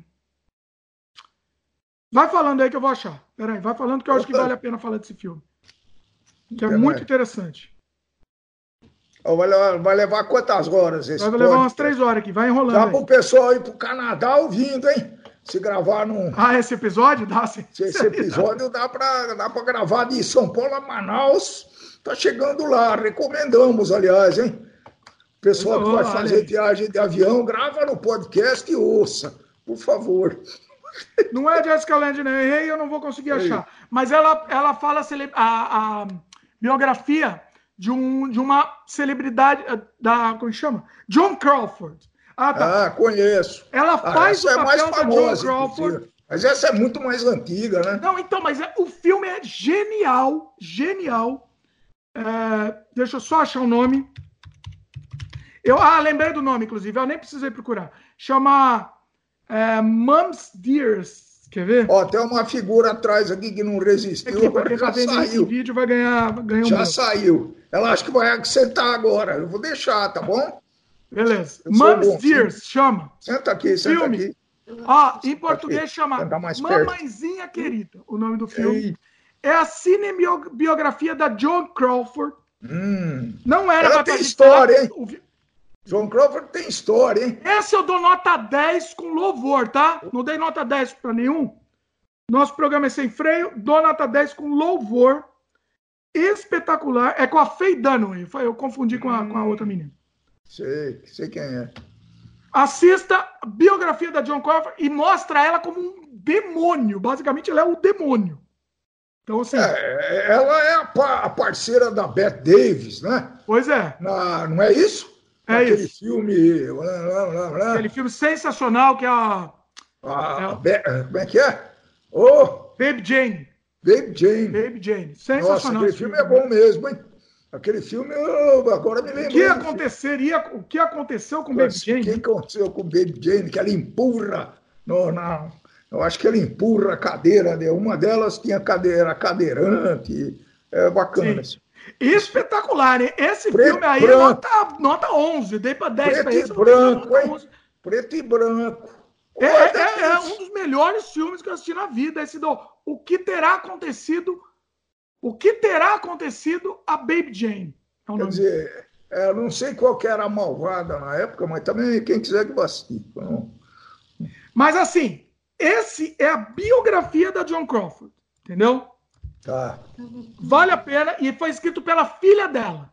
Vai falando aí que eu vou achar. Peraí, vai falando que eu acho que vale a pena falar desse filme. Que é muito interessante. Vai levar, vai levar quantas horas esse Vai levar umas três horas aqui, vai enrolando. Dá para o pessoal ir para o Canadá ouvindo, hein? Se gravar num. Ah, esse episódio? Dá sim. Esse episódio dá para dá gravar de São Paulo a Manaus. Tá chegando lá, recomendamos, aliás, hein? O pessoal que vai fazer viagem de avião, grava no podcast e ouça, por favor. Não é Jessica Lange, não. Errei, eu não vou conseguir achar. Mas ela, ela fala a, a biografia de, um, de uma celebridade eh, da. Como chama? John Crawford. Ah, tá. Ah, conheço. Ela ah, faz ah, o papel é mais famosa, John Crawford. Mas essa é muito mais antiga, né? Não, então, mas é, o filme é genial, genial. É, deixa eu só achar o nome. Eu, ah, lembrei do nome, inclusive. Eu nem precisei procurar. Chama é, Mums Dears. Quer ver? Ó, tem uma figura atrás aqui que não resistiu. Aqui, agora já tá saiu. vídeo vai ganhar, ganhar um Já saiu. Ela acha que vai acrescentar agora. Eu vou deixar, tá bom? Beleza. Mums Dears, chama. Senta aqui, senta Filme. aqui. Ó, em português aqui. chama Mamãezinha Querida, o nome do filme. Ei. É a cinebiografia da John Crawford. Hum. Não era Ela tem história, hein? John Crawford tem história, hein? Essa eu dou nota 10 com louvor, tá? Não dei nota 10 para nenhum. Nosso programa é sem freio, dou nota 10 com louvor. Espetacular. É com a Faye Dunaway. Eu confundi com a, com a outra menina. Sei, sei quem é. Assista a biografia da John Crawford e mostra ela como um demônio. Basicamente, ela é o demônio. Então, assim. É, ela é a, a, parceira da Beth Davis, né? Pois é. Na, não é isso? É aquele isso. filme. Aquele filme sensacional que é a. a é, como é que é? Oh, Baby Jane. Baby Jane. Baby Jane. Sensacional. Nossa, aquele filme é bom mesmo, hein? Aquele filme, eu agora me lembro. O que aconteceria? O que aconteceu com Baby Jane? O que aconteceu com Baby Jane? Que ela empurra no, na, eu acho que ela empurra a cadeira, né? uma delas tinha cadeira cadeirante. É bacana. Sim. Espetacular, hein? Esse preto filme aí é nota, nota 11. Dei para 10 preto pra esse. E branco, hein? Preto e branco. É, é, é, um dos melhores filmes que eu assisti na vida. Esse do O que terá acontecido? O que terá acontecido a Baby Jane? É Quer dizer, é, não sei qual que era a malvada na época, mas também quem quiser que. Não. Mas assim, esse é a biografia da John Crawford, entendeu? Tá. Vale a pena e foi escrito pela filha dela.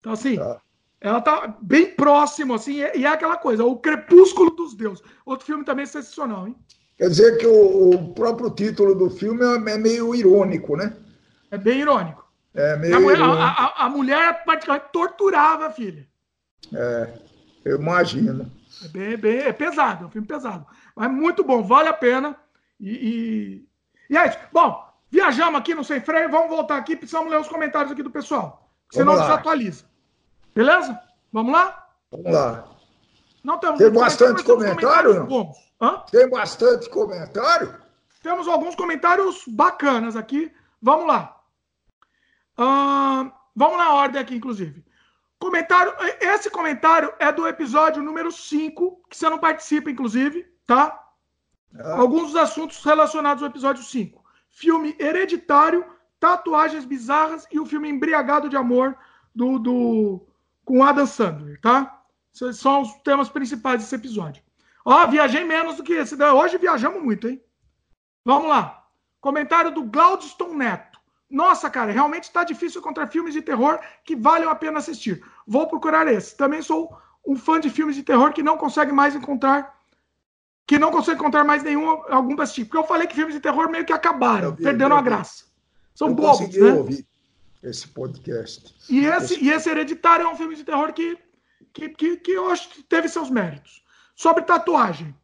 Então, assim, tá. ela tá bem próximo, assim, e é aquela coisa, o Crepúsculo dos Deuses. Outro filme também sensacional, hein? Quer dizer que o, o próprio título do filme é, é meio irônico, né? É bem irônico. É meio a mulher, irônico. A, a, a mulher praticamente torturava a filha. É, eu imagino. É, bem, bem, é pesado, é um filme pesado. Mas muito bom, vale a pena. E, e, e é isso. Bom, Viajamos aqui no Sem Freio, vamos voltar aqui, precisamos ler os comentários aqui do pessoal. Senão desatualiza. Beleza? Vamos lá? Vamos lá. Não temos Tem bastante comentário? Não? Tem bastante comentário? Temos alguns comentários bacanas aqui. Vamos lá. Vamos na ordem aqui, inclusive. Comentário, esse comentário é do episódio número 5, que você não participa, inclusive, tá? Ah. Alguns dos assuntos relacionados ao episódio 5. Filme Hereditário, Tatuagens Bizarras e o filme Embriagado de Amor do, do com Adam Sandler, tá? Esses são os temas principais desse episódio. Ó, viajei menos do que esse. Hoje viajamos muito, hein? Vamos lá. Comentário do Glaudston Neto. Nossa, cara, realmente está difícil encontrar filmes de terror que valham a pena assistir. Vou procurar esse. Também sou um fã de filmes de terror que não consegue mais encontrar que não consegue encontrar mais nenhum algum para assistir. Porque eu falei que filmes de terror meio que acabaram, vi, perderam a graça. São eu bobos, né? ouvir esse podcast. E esse, e esse Hereditário é um filme de terror que, que, que, que eu acho que teve seus méritos. Sobre tatuagem.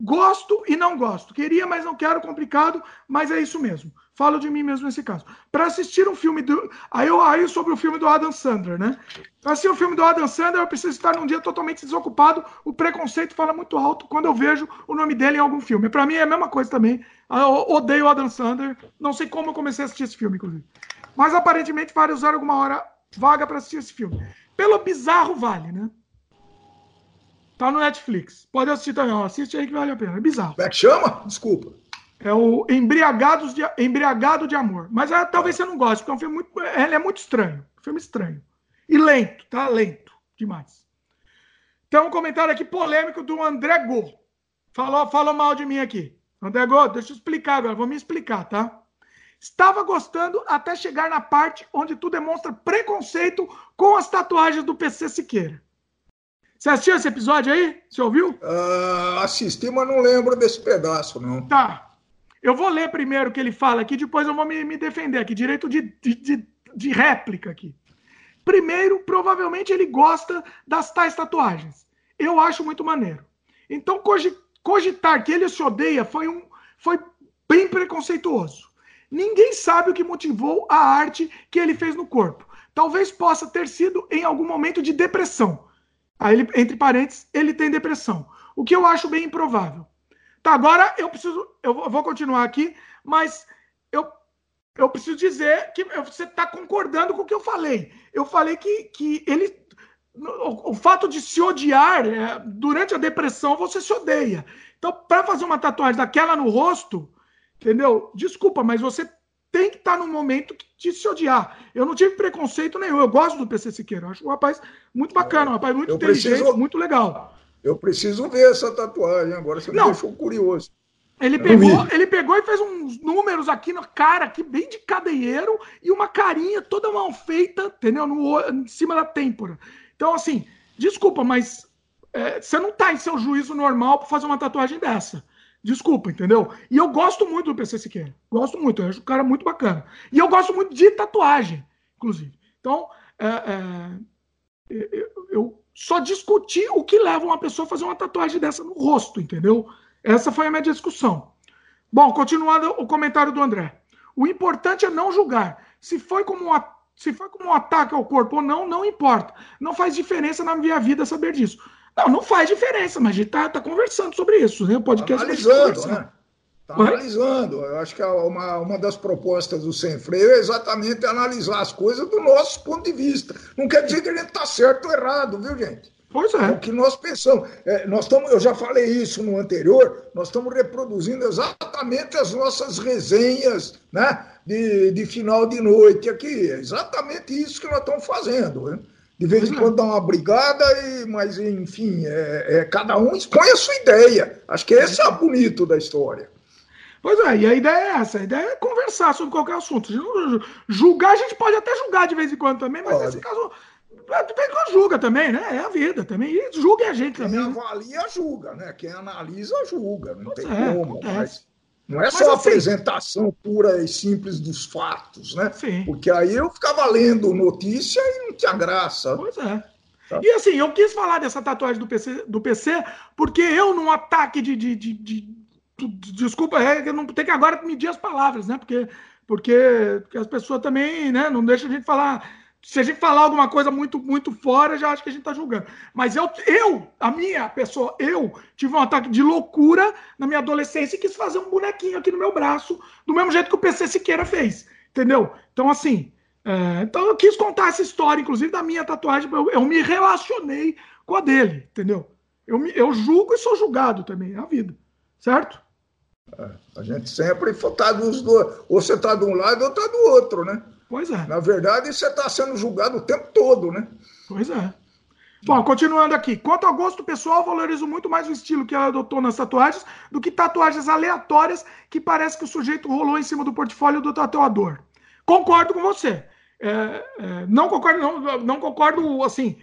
Gosto e não gosto. Queria, mas não quero, complicado, mas é isso mesmo. Falo de mim mesmo nesse caso. Para assistir um filme do. Aí eu aí sobre o filme do Adam Sandler, né? Para assistir o filme do Adam Sandler, eu preciso estar num dia totalmente desocupado. O preconceito fala muito alto quando eu vejo o nome dele em algum filme. Para mim é a mesma coisa também. Eu odeio o Adam Sandler. Não sei como eu comecei a assistir esse filme, inclusive. Mas aparentemente vai usar alguma hora vaga para assistir esse filme. Pelo bizarro vale, né? Tá no Netflix. Pode assistir também. Assiste aí que vale a pena. É bizarro. Como é que chama? Desculpa. É o Embriagados de, Embriagado de Amor. Mas é, talvez você não goste, porque é um filme muito. Ele é muito estranho. Um filme estranho. E lento, tá? Lento. Demais. Tem um comentário aqui polêmico do André Go. Falou, falou mal de mim aqui. André Go, deixa eu explicar agora. Vou me explicar, tá? Estava gostando até chegar na parte onde tu demonstra preconceito com as tatuagens do PC Siqueira. Você assistiu esse episódio aí? Você ouviu? Uh, assisti, mas não lembro desse pedaço, não. Tá. Eu vou ler primeiro o que ele fala aqui, depois eu vou me, me defender aqui. Direito de, de, de, réplica aqui. Primeiro, provavelmente ele gosta das tais tatuagens. Eu acho muito maneiro. Então, cogitar que ele se odeia foi, um, foi bem preconceituoso. Ninguém sabe o que motivou a arte que ele fez no corpo. Talvez possa ter sido em algum momento de depressão Aí, ele, entre parênteses, ele tem depressão. O que eu acho bem improvável. Tá, agora eu preciso. Eu vou continuar aqui, mas eu, eu preciso dizer que você está concordando com o que eu falei. Eu falei que, que ele. O, o fato de se odiar, é, durante a depressão, você se odeia. Então, para fazer uma tatuagem daquela no rosto, entendeu? Desculpa, mas você tem que estar tá no momento de se odiar. Eu não tive preconceito nenhum. Eu gosto do PC Siqueira. Eu acho um rapaz muito bacana, um rapaz muito eu inteligente, preciso, muito legal. Eu preciso ver essa tatuagem agora. Você não. me deixou curioso. Ele pegou, ele pegou e fez uns números aqui na cara, aqui bem de cadeieiro, e uma carinha toda mal feita, entendeu? No, em cima da têmpora. Então, assim, desculpa, mas é, você não está em seu juízo normal para fazer uma tatuagem dessa. Desculpa, entendeu? E eu gosto muito do PC Siqueira. Gosto muito, eu acho o cara muito bacana. E eu gosto muito de tatuagem, inclusive. Então, é, é, eu só discuti o que leva uma pessoa a fazer uma tatuagem dessa no rosto, entendeu? Essa foi a minha discussão. Bom, continuando o comentário do André. O importante é não julgar. Se foi como um, se foi como um ataque ao corpo ou não, não importa. Não faz diferença na minha vida saber disso. Não, não faz diferença, mas a gente tá, tá conversando sobre isso, né? O podcast analisando, né? Tá analisando. Eu acho que uma, uma das propostas do Sem Freio é exatamente analisar as coisas do nosso ponto de vista. Não quer dizer que a gente está certo ou errado, viu, gente? Pois é. É o que nós pensamos. É, nós estamos, eu já falei isso no anterior, nós estamos reproduzindo exatamente as nossas resenhas né, de, de final de noite aqui. É exatamente isso que nós estamos fazendo. Né? De vez em quando dá uma brigada, e, mas enfim, é, é, cada um expõe a sua ideia. Acho que esse é o bonito da história. Pois é, e a ideia é essa, a ideia é conversar sobre qualquer assunto. Julgar, a gente pode até julgar de vez em quando também, mas pode. nesse caso, de vez em quando julga também, né? É a vida também. E julga a gente Quem também. Quem avalia, julga, né? Quem analisa, julga. Não pois tem é, como. Mas não é só assim, apresentação pura e simples dos fatos, né? Sim. Porque aí eu ficava lendo notícia e não tinha graça. Pois é. Tá. E assim, eu quis falar dessa tatuagem do PC, do PC porque eu, num ataque de. de, de, de, de desculpa, é, não tenho que agora medir as palavras, né? Porque, porque, porque as pessoas também né, não deixam a gente falar Se a gente falar alguma coisa muito, muito fora, já acho que a gente está julgando. Mas eu, eu, a minha pessoa, eu tive um ataque de loucura na minha adolescência e quis fazer um bonequinho aqui no meu braço, do mesmo jeito que o PC Siqueira fez. Entendeu? Então, assim, é, então eu quis contar essa história, inclusive, da minha tatuagem. Eu, eu me relacionei com a dele, entendeu? Eu, eu julgo e sou julgado também, é a vida. Certo? A gente sempre está dos dois. Ou você está de um lado ou está do outro, né? Pois é. Na verdade, você está sendo julgado o tempo todo, né? Pois é. Bom, continuando aqui. Quanto ao gosto pessoal, valorizo muito mais o estilo que ela adotou nas tatuagens do que tatuagens aleatórias que parece que o sujeito rolou em cima do portfólio do tatuador. Concordo com você. É, é, não concordo, não, não concordo assim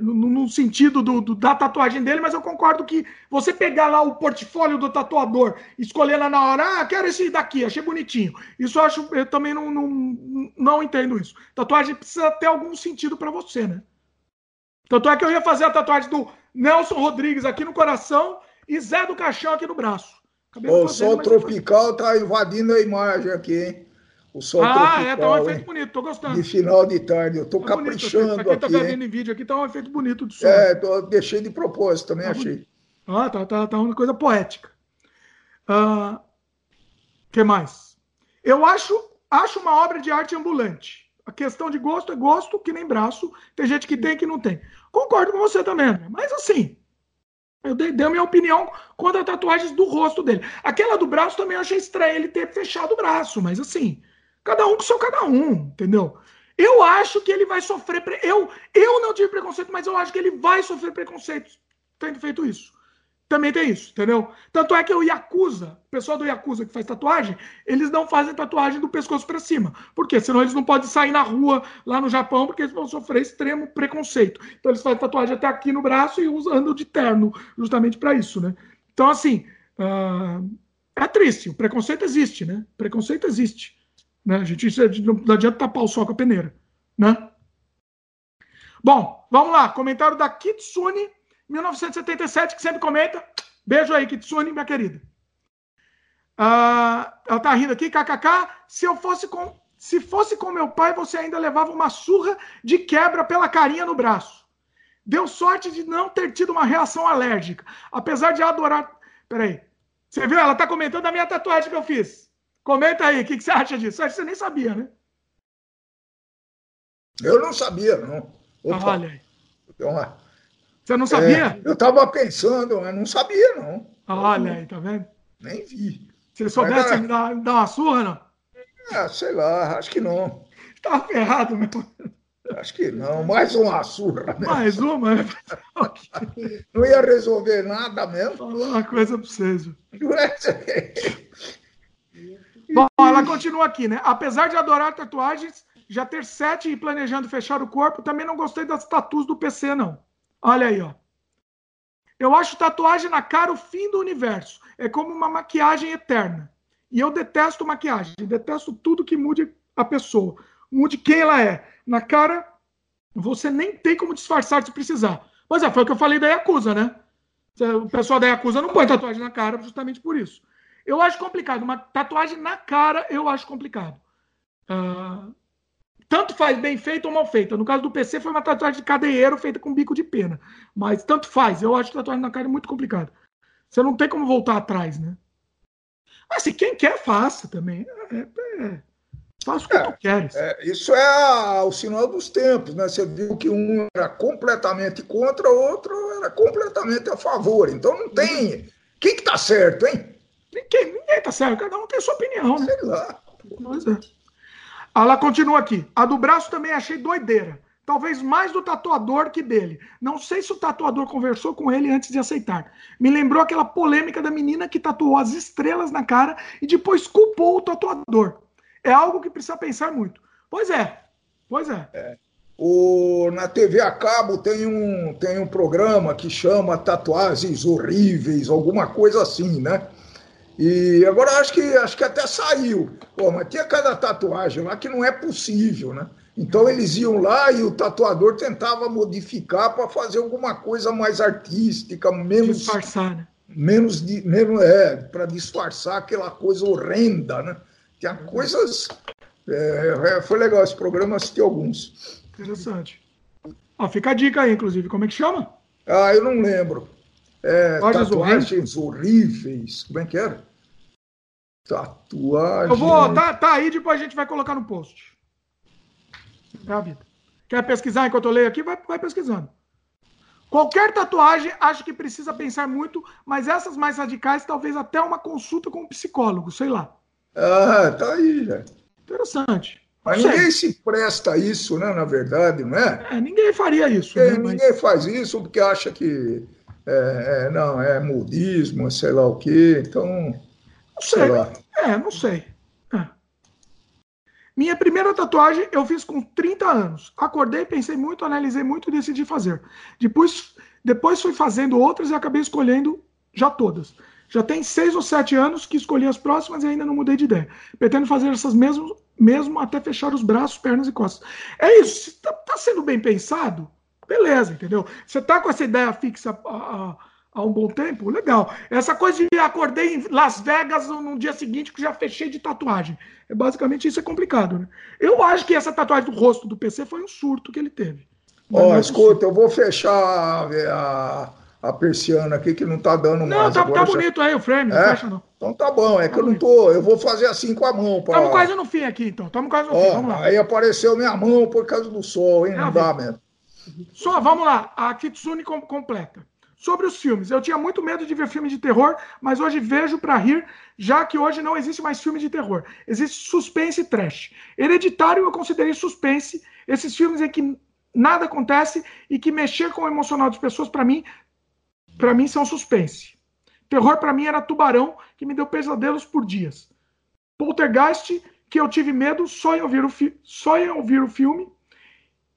no, sentido do, do, da tatuagem dele, mas eu concordo que você pegar lá o portfólio do tatuador, escolher lá na hora, ah, quero esse daqui, achei bonitinho. Isso eu acho, eu também não, não, não entendo isso. Tatuagem precisa ter algum sentido para você, né? Tanto é que eu ia fazer a tatuagem do Nelson Rodrigues aqui no coração e Zé do Caixão aqui no braço. o sol tropical tá invadindo a imagem aqui, hein? O sol ah, tropical, é, tá um efeito hein? bonito, tô gostando. De final de tarde, eu tô tá caprichando bonito, pra quem tá vendo em vídeo aqui, tá um efeito bonito do sol. É, tô, deixei de propósito, também tá achei. Bonito. Ah, tá, tá, tá uma coisa poética. O uh, que mais? Eu acho, acho uma obra de arte ambulante. A questão de gosto é gosto, que nem braço. Tem gente que tem que não tem. Concordo com você também. Mas assim, eu dei, dei a minha opinião quanto a tatuagens do rosto dele. Aquela do braço também eu achei estranho ele ter fechado o braço, mas assim, Cada um com seu cada um, entendeu? Eu acho que ele vai sofrer. Pre... Eu, eu não tive preconceito, mas eu acho que ele vai sofrer preconceito tendo feito isso. Também tem isso, entendeu? Tanto é que o Yakuza, o pessoal do Yakuza que faz tatuagem, eles não fazem tatuagem do pescoço para cima. Por quê? Senão eles não podem sair na rua lá no Japão, porque eles vão sofrer extremo preconceito. Então eles fazem tatuagem até aqui no braço e usando de terno, justamente para isso, né? Então, assim, uh... é triste. O preconceito existe, né? O preconceito existe. Né? A gente não adianta tapar o sol com a peneira. Né? Bom, vamos lá. Comentário da Kitsune, 1977, que sempre comenta. Beijo aí, Kitsune, minha querida. Uh, ela tá rindo aqui, kkk. Se eu fosse com. Se fosse com meu pai, você ainda levava uma surra de quebra pela carinha no braço. Deu sorte de não ter tido uma reação alérgica. Apesar de adorar. Peraí. Você viu? Ela tá comentando a minha tatuagem que eu fiz. Comenta aí, o que, que, você acha disso? Acho que você nem sabia, né? Eu não sabia, não. Opa. Olha aí. Então, você não sabia? É, eu estava pensando, mas não sabia, não. Olha aí, tá vendo? Nem vi. Se soubesse, mas, me dar, dar uma surra, não? Ah, sei lá, acho que não. Estava ferrado mesmo. Acho que não, mais uma surra. Né? Mais uma? Não ia resolver nada mesmo. Falar uma coisa para vocês. Bom, ela continua aqui, né? Apesar de adorar tatuagens, já ter sete e planejando fechar o corpo, também não gostei das tatuas do PC, não. Olha aí, ó. Eu acho tatuagem na cara o fim do universo. É como uma maquiagem eterna. E eu detesto maquiagem. Detesto tudo que mude a pessoa. Mude quem ela é. Na cara, você nem tem como disfarçar se precisar. Pois é, foi o que eu falei da Yakuza, né? O pessoal da Yakuza não põe tatuagem na cara justamente por isso. Eu acho complicado. Uma tatuagem na cara, eu acho complicado. Uh, tanto faz bem feita ou mal feita. No caso do PC, foi uma tatuagem de cadeieiro feita com bico de pena. Mas tanto faz. Eu acho tatuagem na cara muito complicado. Você não tem como voltar atrás, né? Mas se quem quer, faça também. É, é, é. faça o que é, tu queres. É, isso é a, o sinal dos tempos, né? Você viu que um era completamente contra, o outro era completamente a favor. Então não tem. Quem que tá certo, hein? Ninguém, ninguém tá certo, cada um tem a sua opinião, né? Sei lá. Mas é. Ela continua aqui. A do braço também achei doideira. Talvez mais do tatuador que dele. Não sei se o tatuador conversou com ele antes de aceitar. Me lembrou aquela polêmica da menina que tatuou as estrelas na cara e depois culpou o tatuador. É algo que precisa pensar muito. Pois é. Pois é. é. O, na TV a cabo tem um, tem um programa que chama Tatuagens Horríveis, alguma coisa assim, né? E agora acho que acho que até saiu. Pô, mas tinha cada tatuagem lá que não é possível, né? Então eles iam lá e o tatuador tentava modificar para fazer alguma coisa mais artística, menos disfarçar, né? Menos menos é, para disfarçar aquela coisa horrenda, né? Tinha coisas É, é, foi legal esse programa, assisti alguns. Interessante. Ó, fica a dica aí, inclusive. Como é que chama? Ah, eu não lembro. É, tatuagens horríveis. Como é que era? Tatuagem. Eu vou. Tá, tá aí, depois a gente vai colocar no post. É a vida. Quer pesquisar enquanto eu leio aqui? Vai, vai pesquisando. Qualquer tatuagem, acho que precisa pensar muito, mas essas mais radicais, talvez até uma consulta com um psicólogo, sei lá. Ah, tá aí, já. Interessante. Mas ninguém se presta a isso, né? Na verdade, não é? é ninguém faria isso. É, né? Ninguém mas... faz isso porque acha que é, é, não, é modismo, sei lá o quê. Então, não sei. sei lá. É, não sei. É. Minha primeira tatuagem eu fiz com 30 anos. Acordei, pensei muito, analisei muito e decidi fazer. Depois, depois fui fazendo outras e acabei escolhendo já todas. Já tem seis ou sete anos que escolhi as próximas e ainda não mudei de ideia. Pretendo fazer essas mesmas, mesmo até fechar os braços, pernas e costas. É isso. Está tá sendo bem pensado? Beleza, entendeu? Você tá com essa ideia fixa há, há, um bom tempo? Legal. Essa coisa de acordei em Las Vegas no dia seguinte que já fechei de tatuagem. É basicamente isso é complicado, né? Eu acho que essa tatuagem do rosto do PC foi um surto que ele teve. Ó, oh, escuta, eu vou fechar a, a persiana aqui que não tá dando não, mais. Não, tá, tá bonito aí o frame, não é? fecha não. Então tá bom, é tá que eu não tô. Eu vou fazer assim com a mão. Pra... Estamos quase no fim aqui, então. Estamos quase no Ó, fim. Vamos lá. Aí apareceu minha mão por causa do sol, hein? É, não dá mesmo. Só, vamos lá, a Kitsune completa. Sobre os filmes, eu tinha muito medo de ver filme de terror, mas hoje vejo para rir, já que hoje não existe mais filme de terror. Existe suspense e trash. Hereditário eu considerei suspense, esses filmes em que nada acontece e que mexer com o emocional das pessoas, para mim, para mim são suspense. Terror para mim era Tubarão, que me deu pesadelos por dias. Poltergeist, que eu tive medo só em ouvir o, só em ouvir o filme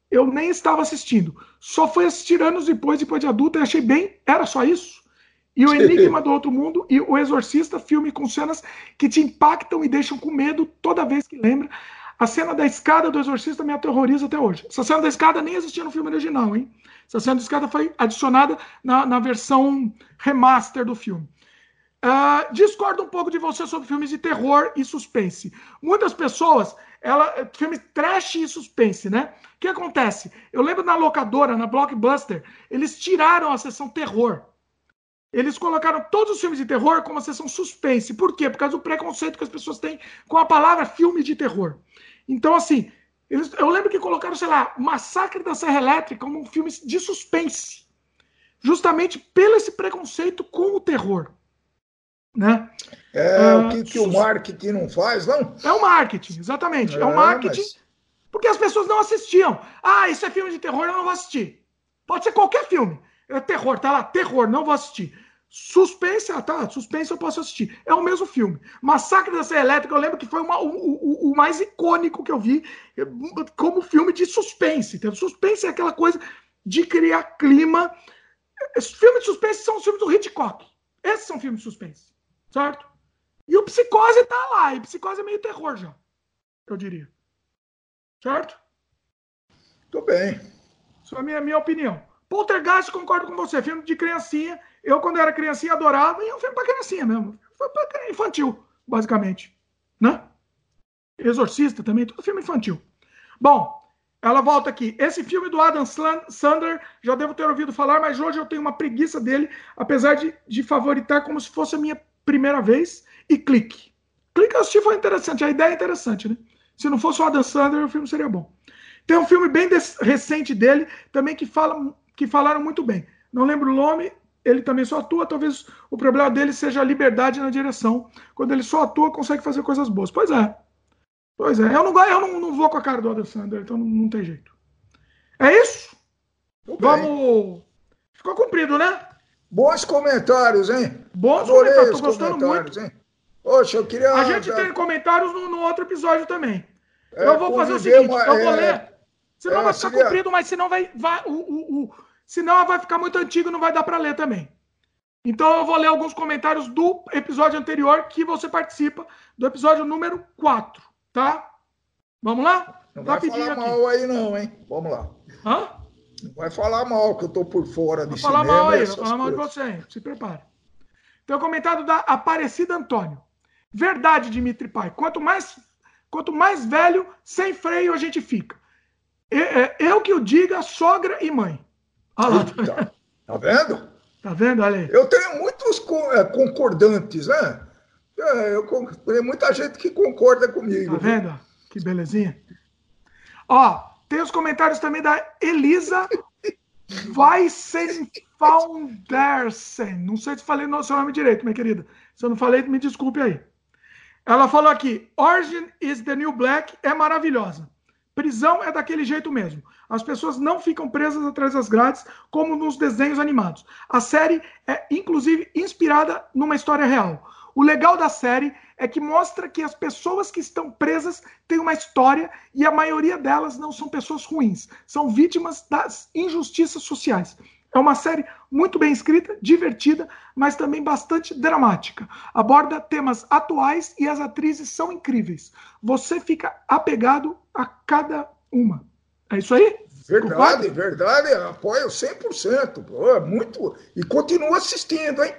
eu nem estava assistindo. Só fui assistir anos depois, depois de adulta, e achei bem, era só isso. E o Enigma do Outro Mundo e o Exorcista, filme com cenas que te impactam e deixam com medo toda vez que lembra. A cena da escada do Exorcista me aterroriza até hoje. Essa cena da escada nem existia no filme original, hein? Essa cena da escada foi adicionada na, na versão remaster do filme. Uh, discordo um pouco de você sobre filmes de terror e suspense. Muitas pessoas, ela, filmes trash e suspense, né? O que acontece? Eu lembro na locadora, na Blockbuster, eles tiraram a sessão terror. Eles colocaram todos os filmes de terror como a sessão suspense. Por quê? Por causa do preconceito que as pessoas têm com a palavra filme de terror. Então, assim, eles, eu lembro que colocaram, sei lá, Massacre da Serra Elétrica como um filme de suspense. Justamente pelo esse preconceito com o terror. Né? É uh, o que, que, o marketing não faz, não? É o marketing, exatamente. É, é o marketing. Mas... Porque as pessoas não assistiam. Ah, isso é filme de terror, eu não vou assistir. Pode ser qualquer filme. É terror, tá lá, terror, não vou assistir. Suspense, ah, tá, suspense eu posso assistir. É o mesmo filme. Massacre da Serra Elétrica, eu lembro que foi uma, o, o, o, mais icônico que eu vi como filme de suspense. Entendeu? Suspense é aquela coisa de criar clima. Filmes de suspense são os filmes do Hitchcock. Esses são filmes de suspense certo? E o Psicose tá lá, e Psicose é meio terror já, eu diria. Certo? Tô bem. Isso é a minha, minha opinião. Poltergeist, concordo com você, filme de criancinha. Eu, quando era criancinha, adorava, e é um filme pra criancinha mesmo. Foi pra infantil, basicamente. Né? Exorcista também, tudo filme infantil. Bom, ela volta aqui. Esse filme do Adam Sandler, já devo ter ouvido falar, mas hoje eu tenho uma preguiça dele, apesar de, de favoritar como se fosse a minha primeira vez e clique. Clique assistir foi interessante, a ideia é interessante, né? Se não fosse o Adam Sandler, o filme seria bom. Tem um filme bem recente dele, também que, fala, que falaram muito bem. Não lembro o nome, ele também só atua, talvez o problema dele seja a liberdade na direção. Quando ele só atua, consegue fazer coisas boas. Pois é. Pois é. Eu não, eu não, não vou com a cara do Adam Sandler, então não, não tem jeito. É isso? Vamos. Ficou cumprido, né? Bons comentários, hein? Bons Adorei comentários, tô gostando muito. Hein? Poxa, eu queria. A gente tem comentários no, no, outro episódio também. É, eu vou fazer o seguinte: uma, eu vou é, ler. Senão é, vai ficar seria... comprido, mas senão vai. vai o, o, o, senão vai ficar muito antigo e não vai dar para ler também. Então eu vou ler alguns comentários do episódio anterior que você participa, do episódio número 4, tá? Vamos lá? Não vai falar mal aí não, hein? Vamos lá. Hã? Não vai falar mal, que eu tô por fora de falar mal aí, vai falar mal de você? Se prepare. Tem o comentário da Aparecida Antônio. Verdade, Dimitri Pai. Quanto mais Quanto mais velho, sem freio a gente fica. É, eu que o diga, sogra e mãe. Olha lá. Tá, tá vendo? Tá vendo? Aí. Eu tenho muitos é, concordantes, né? É, eu, tem muita gente que concorda comigo. Tá vendo? Que belezinha. Ó, tem os comentários também da Elisa Weissenfoundersen. Não sei se falei o seu nome direito, minha querida. Se eu não falei, me desculpe aí. Ela falou aqui: Origin is the New Black é maravilhosa. Prisão é daquele jeito mesmo. As pessoas não ficam presas atrás das grades como nos desenhos animados. A série é, inclusive, inspirada numa história real. O legal da série é que mostra que as pessoas que estão presas têm uma história e a maioria delas não são pessoas ruins, são vítimas das injustiças sociais. É uma série muito bem escrita, divertida, mas também bastante dramática. Aborda temas atuais e as atrizes são incríveis. Você fica apegado a cada uma. É isso aí? Verdade, verdade. Apoio 100%. Pô, é muito. E continuo assistindo, hein?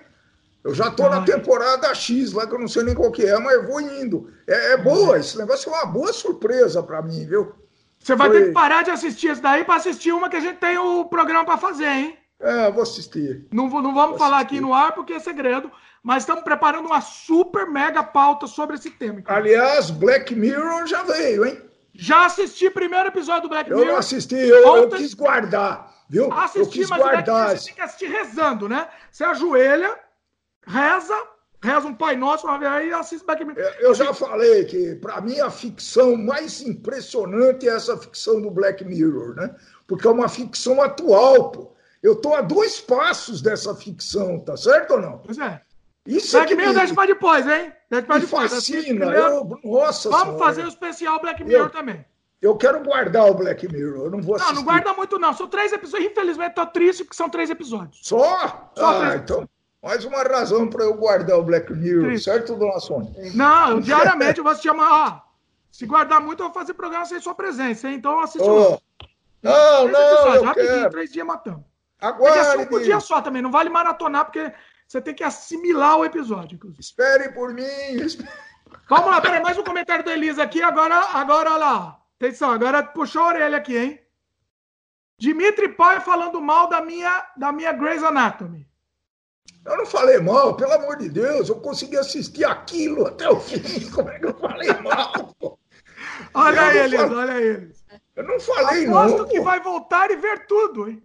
Eu já estou na temporada X lá, que eu não sei nem qual que é, mas eu vou indo. É, é boa, esse negócio é uma boa surpresa para mim, viu? Você vai Foi... ter que parar de assistir esse daí para assistir uma que a gente tem o programa para fazer, hein? É, vou assistir. Não, não vamos vou falar assistir. aqui no ar porque é segredo, mas estamos preparando uma super mega pauta sobre esse tema. Então. Aliás, Black Mirror já veio, hein? Já assisti o primeiro episódio do Black eu Mirror. Eu assisti, eu, Ontem... eu, quis guardar, viu? Assisti, eu quis mas guardar. você tem que assistir rezando, né? Você ajoelha, reza, reza um Pai Nosso, uma vez aí assiste Black Mirror. Eu já falei que, para mim, a ficção mais impressionante é essa ficção do Black Mirror, né? Porque é uma ficção atual, pô. Eu estou a dois passos dessa ficção, tá certo ou não? Pois é. Isso Black é Mirror me... deixa para depois, hein? Deixa para depois. Fascina. Eu... Nossa Vamos senhora. fazer o especial Black Mirror eu... também. Eu quero guardar o Black Mirror, eu não vou assistir. Não, não guarda muito não, são três episódios. Infelizmente, tô triste porque são três episódios. Só? Só ah, três então... Mais uma razão para eu guardar o Black Mirror, Triste. certo, dona Sônia? Não, diariamente eu vou assistir uma. se guardar muito, eu vou fazer programa sem sua presença, hein? Então eu assisto. Oh. Não, não, eu rapidinho, quero. três dias matamos. Agora. É um dia só também, não vale maratonar, porque você tem que assimilar o episódio. Inclusive. Espere por mim. Vamos lá, peraí, mais um comentário do Elisa aqui. Agora, agora, olha lá. Atenção, agora puxou a orelha aqui, hein? Dimitri Pai falando mal da minha, da minha Grey's Anatomy. Eu não falei mal, pelo amor de Deus, eu consegui assistir aquilo até o fim. Como é que eu falei mal? Pô? Olha eu eles, fal... olha eles. Eu não falei Aposto não. que vai voltar e ver tudo, hein?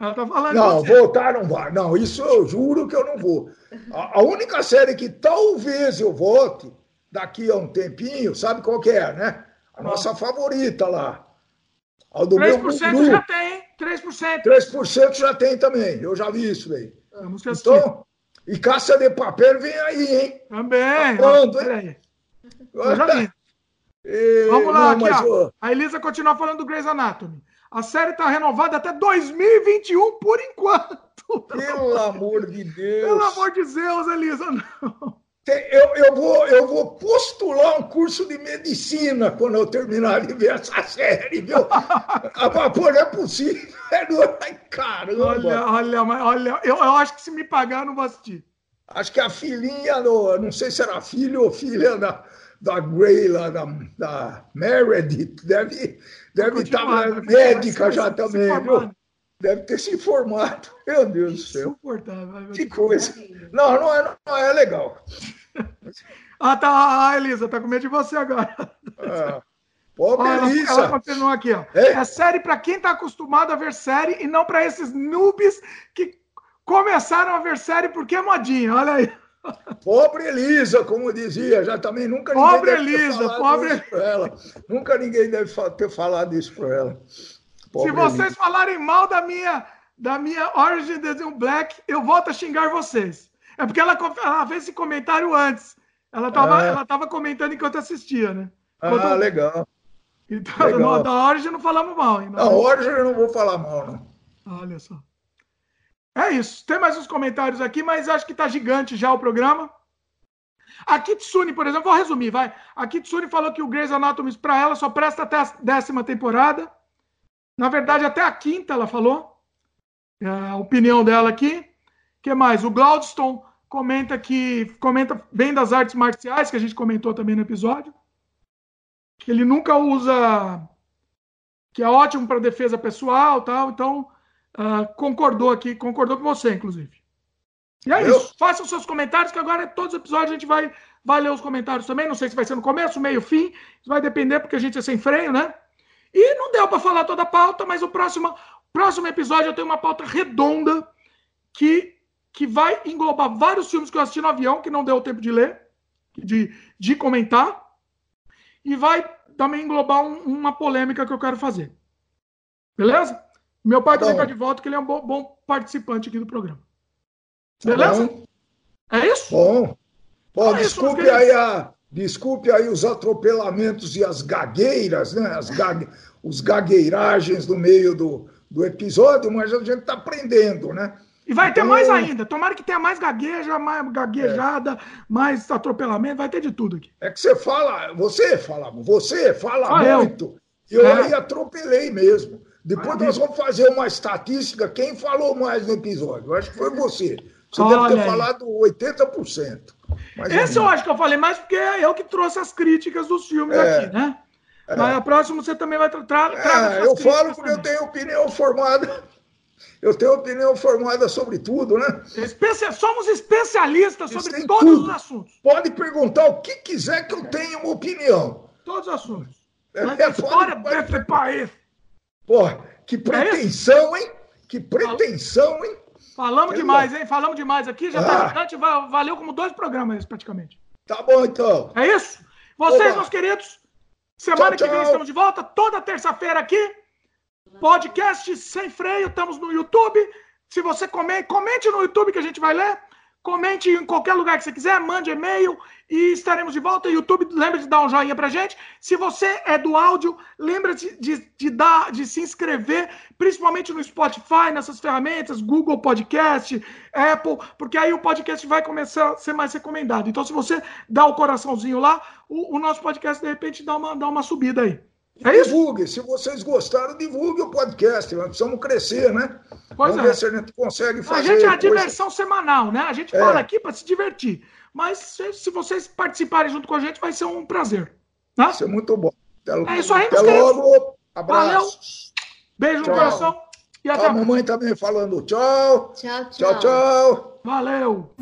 Ela tá falando Não, voltar não vai. Não, isso eu juro que eu não vou. A, a, única série que talvez eu volte daqui a um tempinho, sabe qual que é, né? A nossa favorita lá. A do 3% meu já tem, 3%. 3% já tem também. Eu já vi isso daí. Vamos então, e Caça de Papel vem aí, hein? Também. Tá pronto, hein? Vi. E... Vamos lá, não, aqui, ó. A Elisa continua falando do Grey's Anatomy. A série está renovada até 2021 por enquanto. Pelo amor de Deus. Pelo amor de Deus, Elisa, não. Eu, eu, vou, eu vou postular um curso de medicina quando eu terminar de ver essa série, viu? ah, não é possível. Ai, caramba. Olha, olha, olha eu, eu acho que se me pagar, eu não vou assistir. Acho que a filhinha, do, não sei se era filho ou filha da, da Gray, lá, da, da Meredith, deve, deve estar tá médica já também, viu? Deve ter se informado. Meu Deus do céu. Que coisa. Não, não é, não é legal. ah, tá. A Elisa tá com medo de você agora. Ah, pobre Elisa. Ela continua aqui, ó. É, é série para quem tá acostumado a ver série e não para esses noobs que começaram a ver série porque é modinha. Olha aí. Pobre Elisa, como dizia, já também nunca ninguém pobre Elisa, pobre ela. Nunca ninguém deve ter falado isso para ela. Pobre Se vocês Elisa. falarem mal da minha da minha Origin Desenho Black, eu volto a xingar vocês. É porque ela, ela fez esse comentário antes. Ela estava é. ela tava comentando enquanto assistia, né? Enquanto... Ah, legal. Então, legal. da Origin não falamos mal. Hein? Da Origin eu não vou falar mal, não. Olha só. É isso. Tem mais uns comentários aqui, mas acho que tá gigante já o programa. A Kitsune, por exemplo, vou resumir, vai. A Kitsune falou que o Grey's Anatomy para ela só presta até a décima temporada. Na verdade, até a quinta ela falou. É a opinião dela aqui. que mais? O Gladstone comenta que comenta bem das artes marciais, que a gente comentou também no episódio. que ele nunca usa, que é ótimo para defesa pessoal, tal. Então uh, concordou aqui, concordou com você, inclusive. E é Eu... isso. Faça os seus comentários, que agora todos os episódios a gente vai, vai ler os comentários também. Não sei se vai ser no começo, meio, fim. Vai depender, porque a gente é sem freio, né? E não deu para falar toda a pauta, mas o próximo, próximo episódio eu tenho uma pauta redonda que, que vai englobar vários filmes que eu assisti no avião, que não deu tempo de ler, de, de comentar. E vai também englobar um, uma polêmica que eu quero fazer. Beleza? Meu pai também está de volta, que ele é um bom, bom participante aqui do programa. Tá Beleza? Bom. É isso? Bom. Bom, é desculpe aí a. Desculpe aí os atropelamentos e as gagueiras, né? As gague, os gagueiragens no meio do, do episódio, mas a gente está aprendendo, né? E vai então, ter mais ainda. Tomara que tenha mais gagueja, mais gaguejada, é. mais atropelamento, vai ter de tudo aqui. É que você fala, você fala, você fala ah, muito. Eu, eu é. aí atropelei mesmo. Depois nós vamos fazer uma estatística, quem falou mais no episódio? Eu acho que foi você. Você Olha deve ter aí. falado 80%. Esse eu acho que eu falei mais porque é eu que trouxe as críticas dos filmes é, aqui, né? É. Mas a próxima você também vai trazer. é, Eu falo porque também. eu tenho opinião formada. Eu tenho opinião formada sobre tudo, né? Somos especialistas sobre todos tudo. os assuntos. Pode perguntar o que quiser que eu tenha uma opinião. Todos os assuntos. É, é, história pode, desse país. Porra, que é pretensão, hein? Que pretensão, hein? Falamos demais, hein? Falamos demais aqui. Já tá ah. gigante, valeu como dois programas praticamente. Tá bom, então. É isso? Vocês, Oba. meus queridos, semana tchau, que vem estamos de volta, toda terça-feira aqui. Podcast sem freio, estamos no YouTube. Se você comente, comente no YouTube que a gente vai ler. Comente em qualquer lugar que você quiser, mande e-mail e estaremos de volta. YouTube, lembra de dar um joinha pra gente. Se você é do áudio, lembra de, de, de, dar, de se inscrever, principalmente no Spotify, nessas ferramentas, Google Podcast, Apple, porque aí o podcast vai começar a ser mais recomendado. Então, se você dá o coraçãozinho lá, o, o nosso podcast, de repente, dá uma, dá uma subida aí. É isso? Divulgue. Se vocês gostaram, divulgue o podcast. Nós precisamos crescer, né? Pois Vamos é. ver se a gente consegue fazer. A gente é a diversão semanal, né? A gente é. fala aqui para se divertir. Mas se, se, vocês participarem junto com a gente, vai ser um prazer. Tá? Vai ser muito bom. Até, é isso aí, Até logo. Abraço. Valeu. Beijo tchau. no coração. E até a mamãe também falando tchau. Tchau, tchau. Tchau, tchau. Valeu.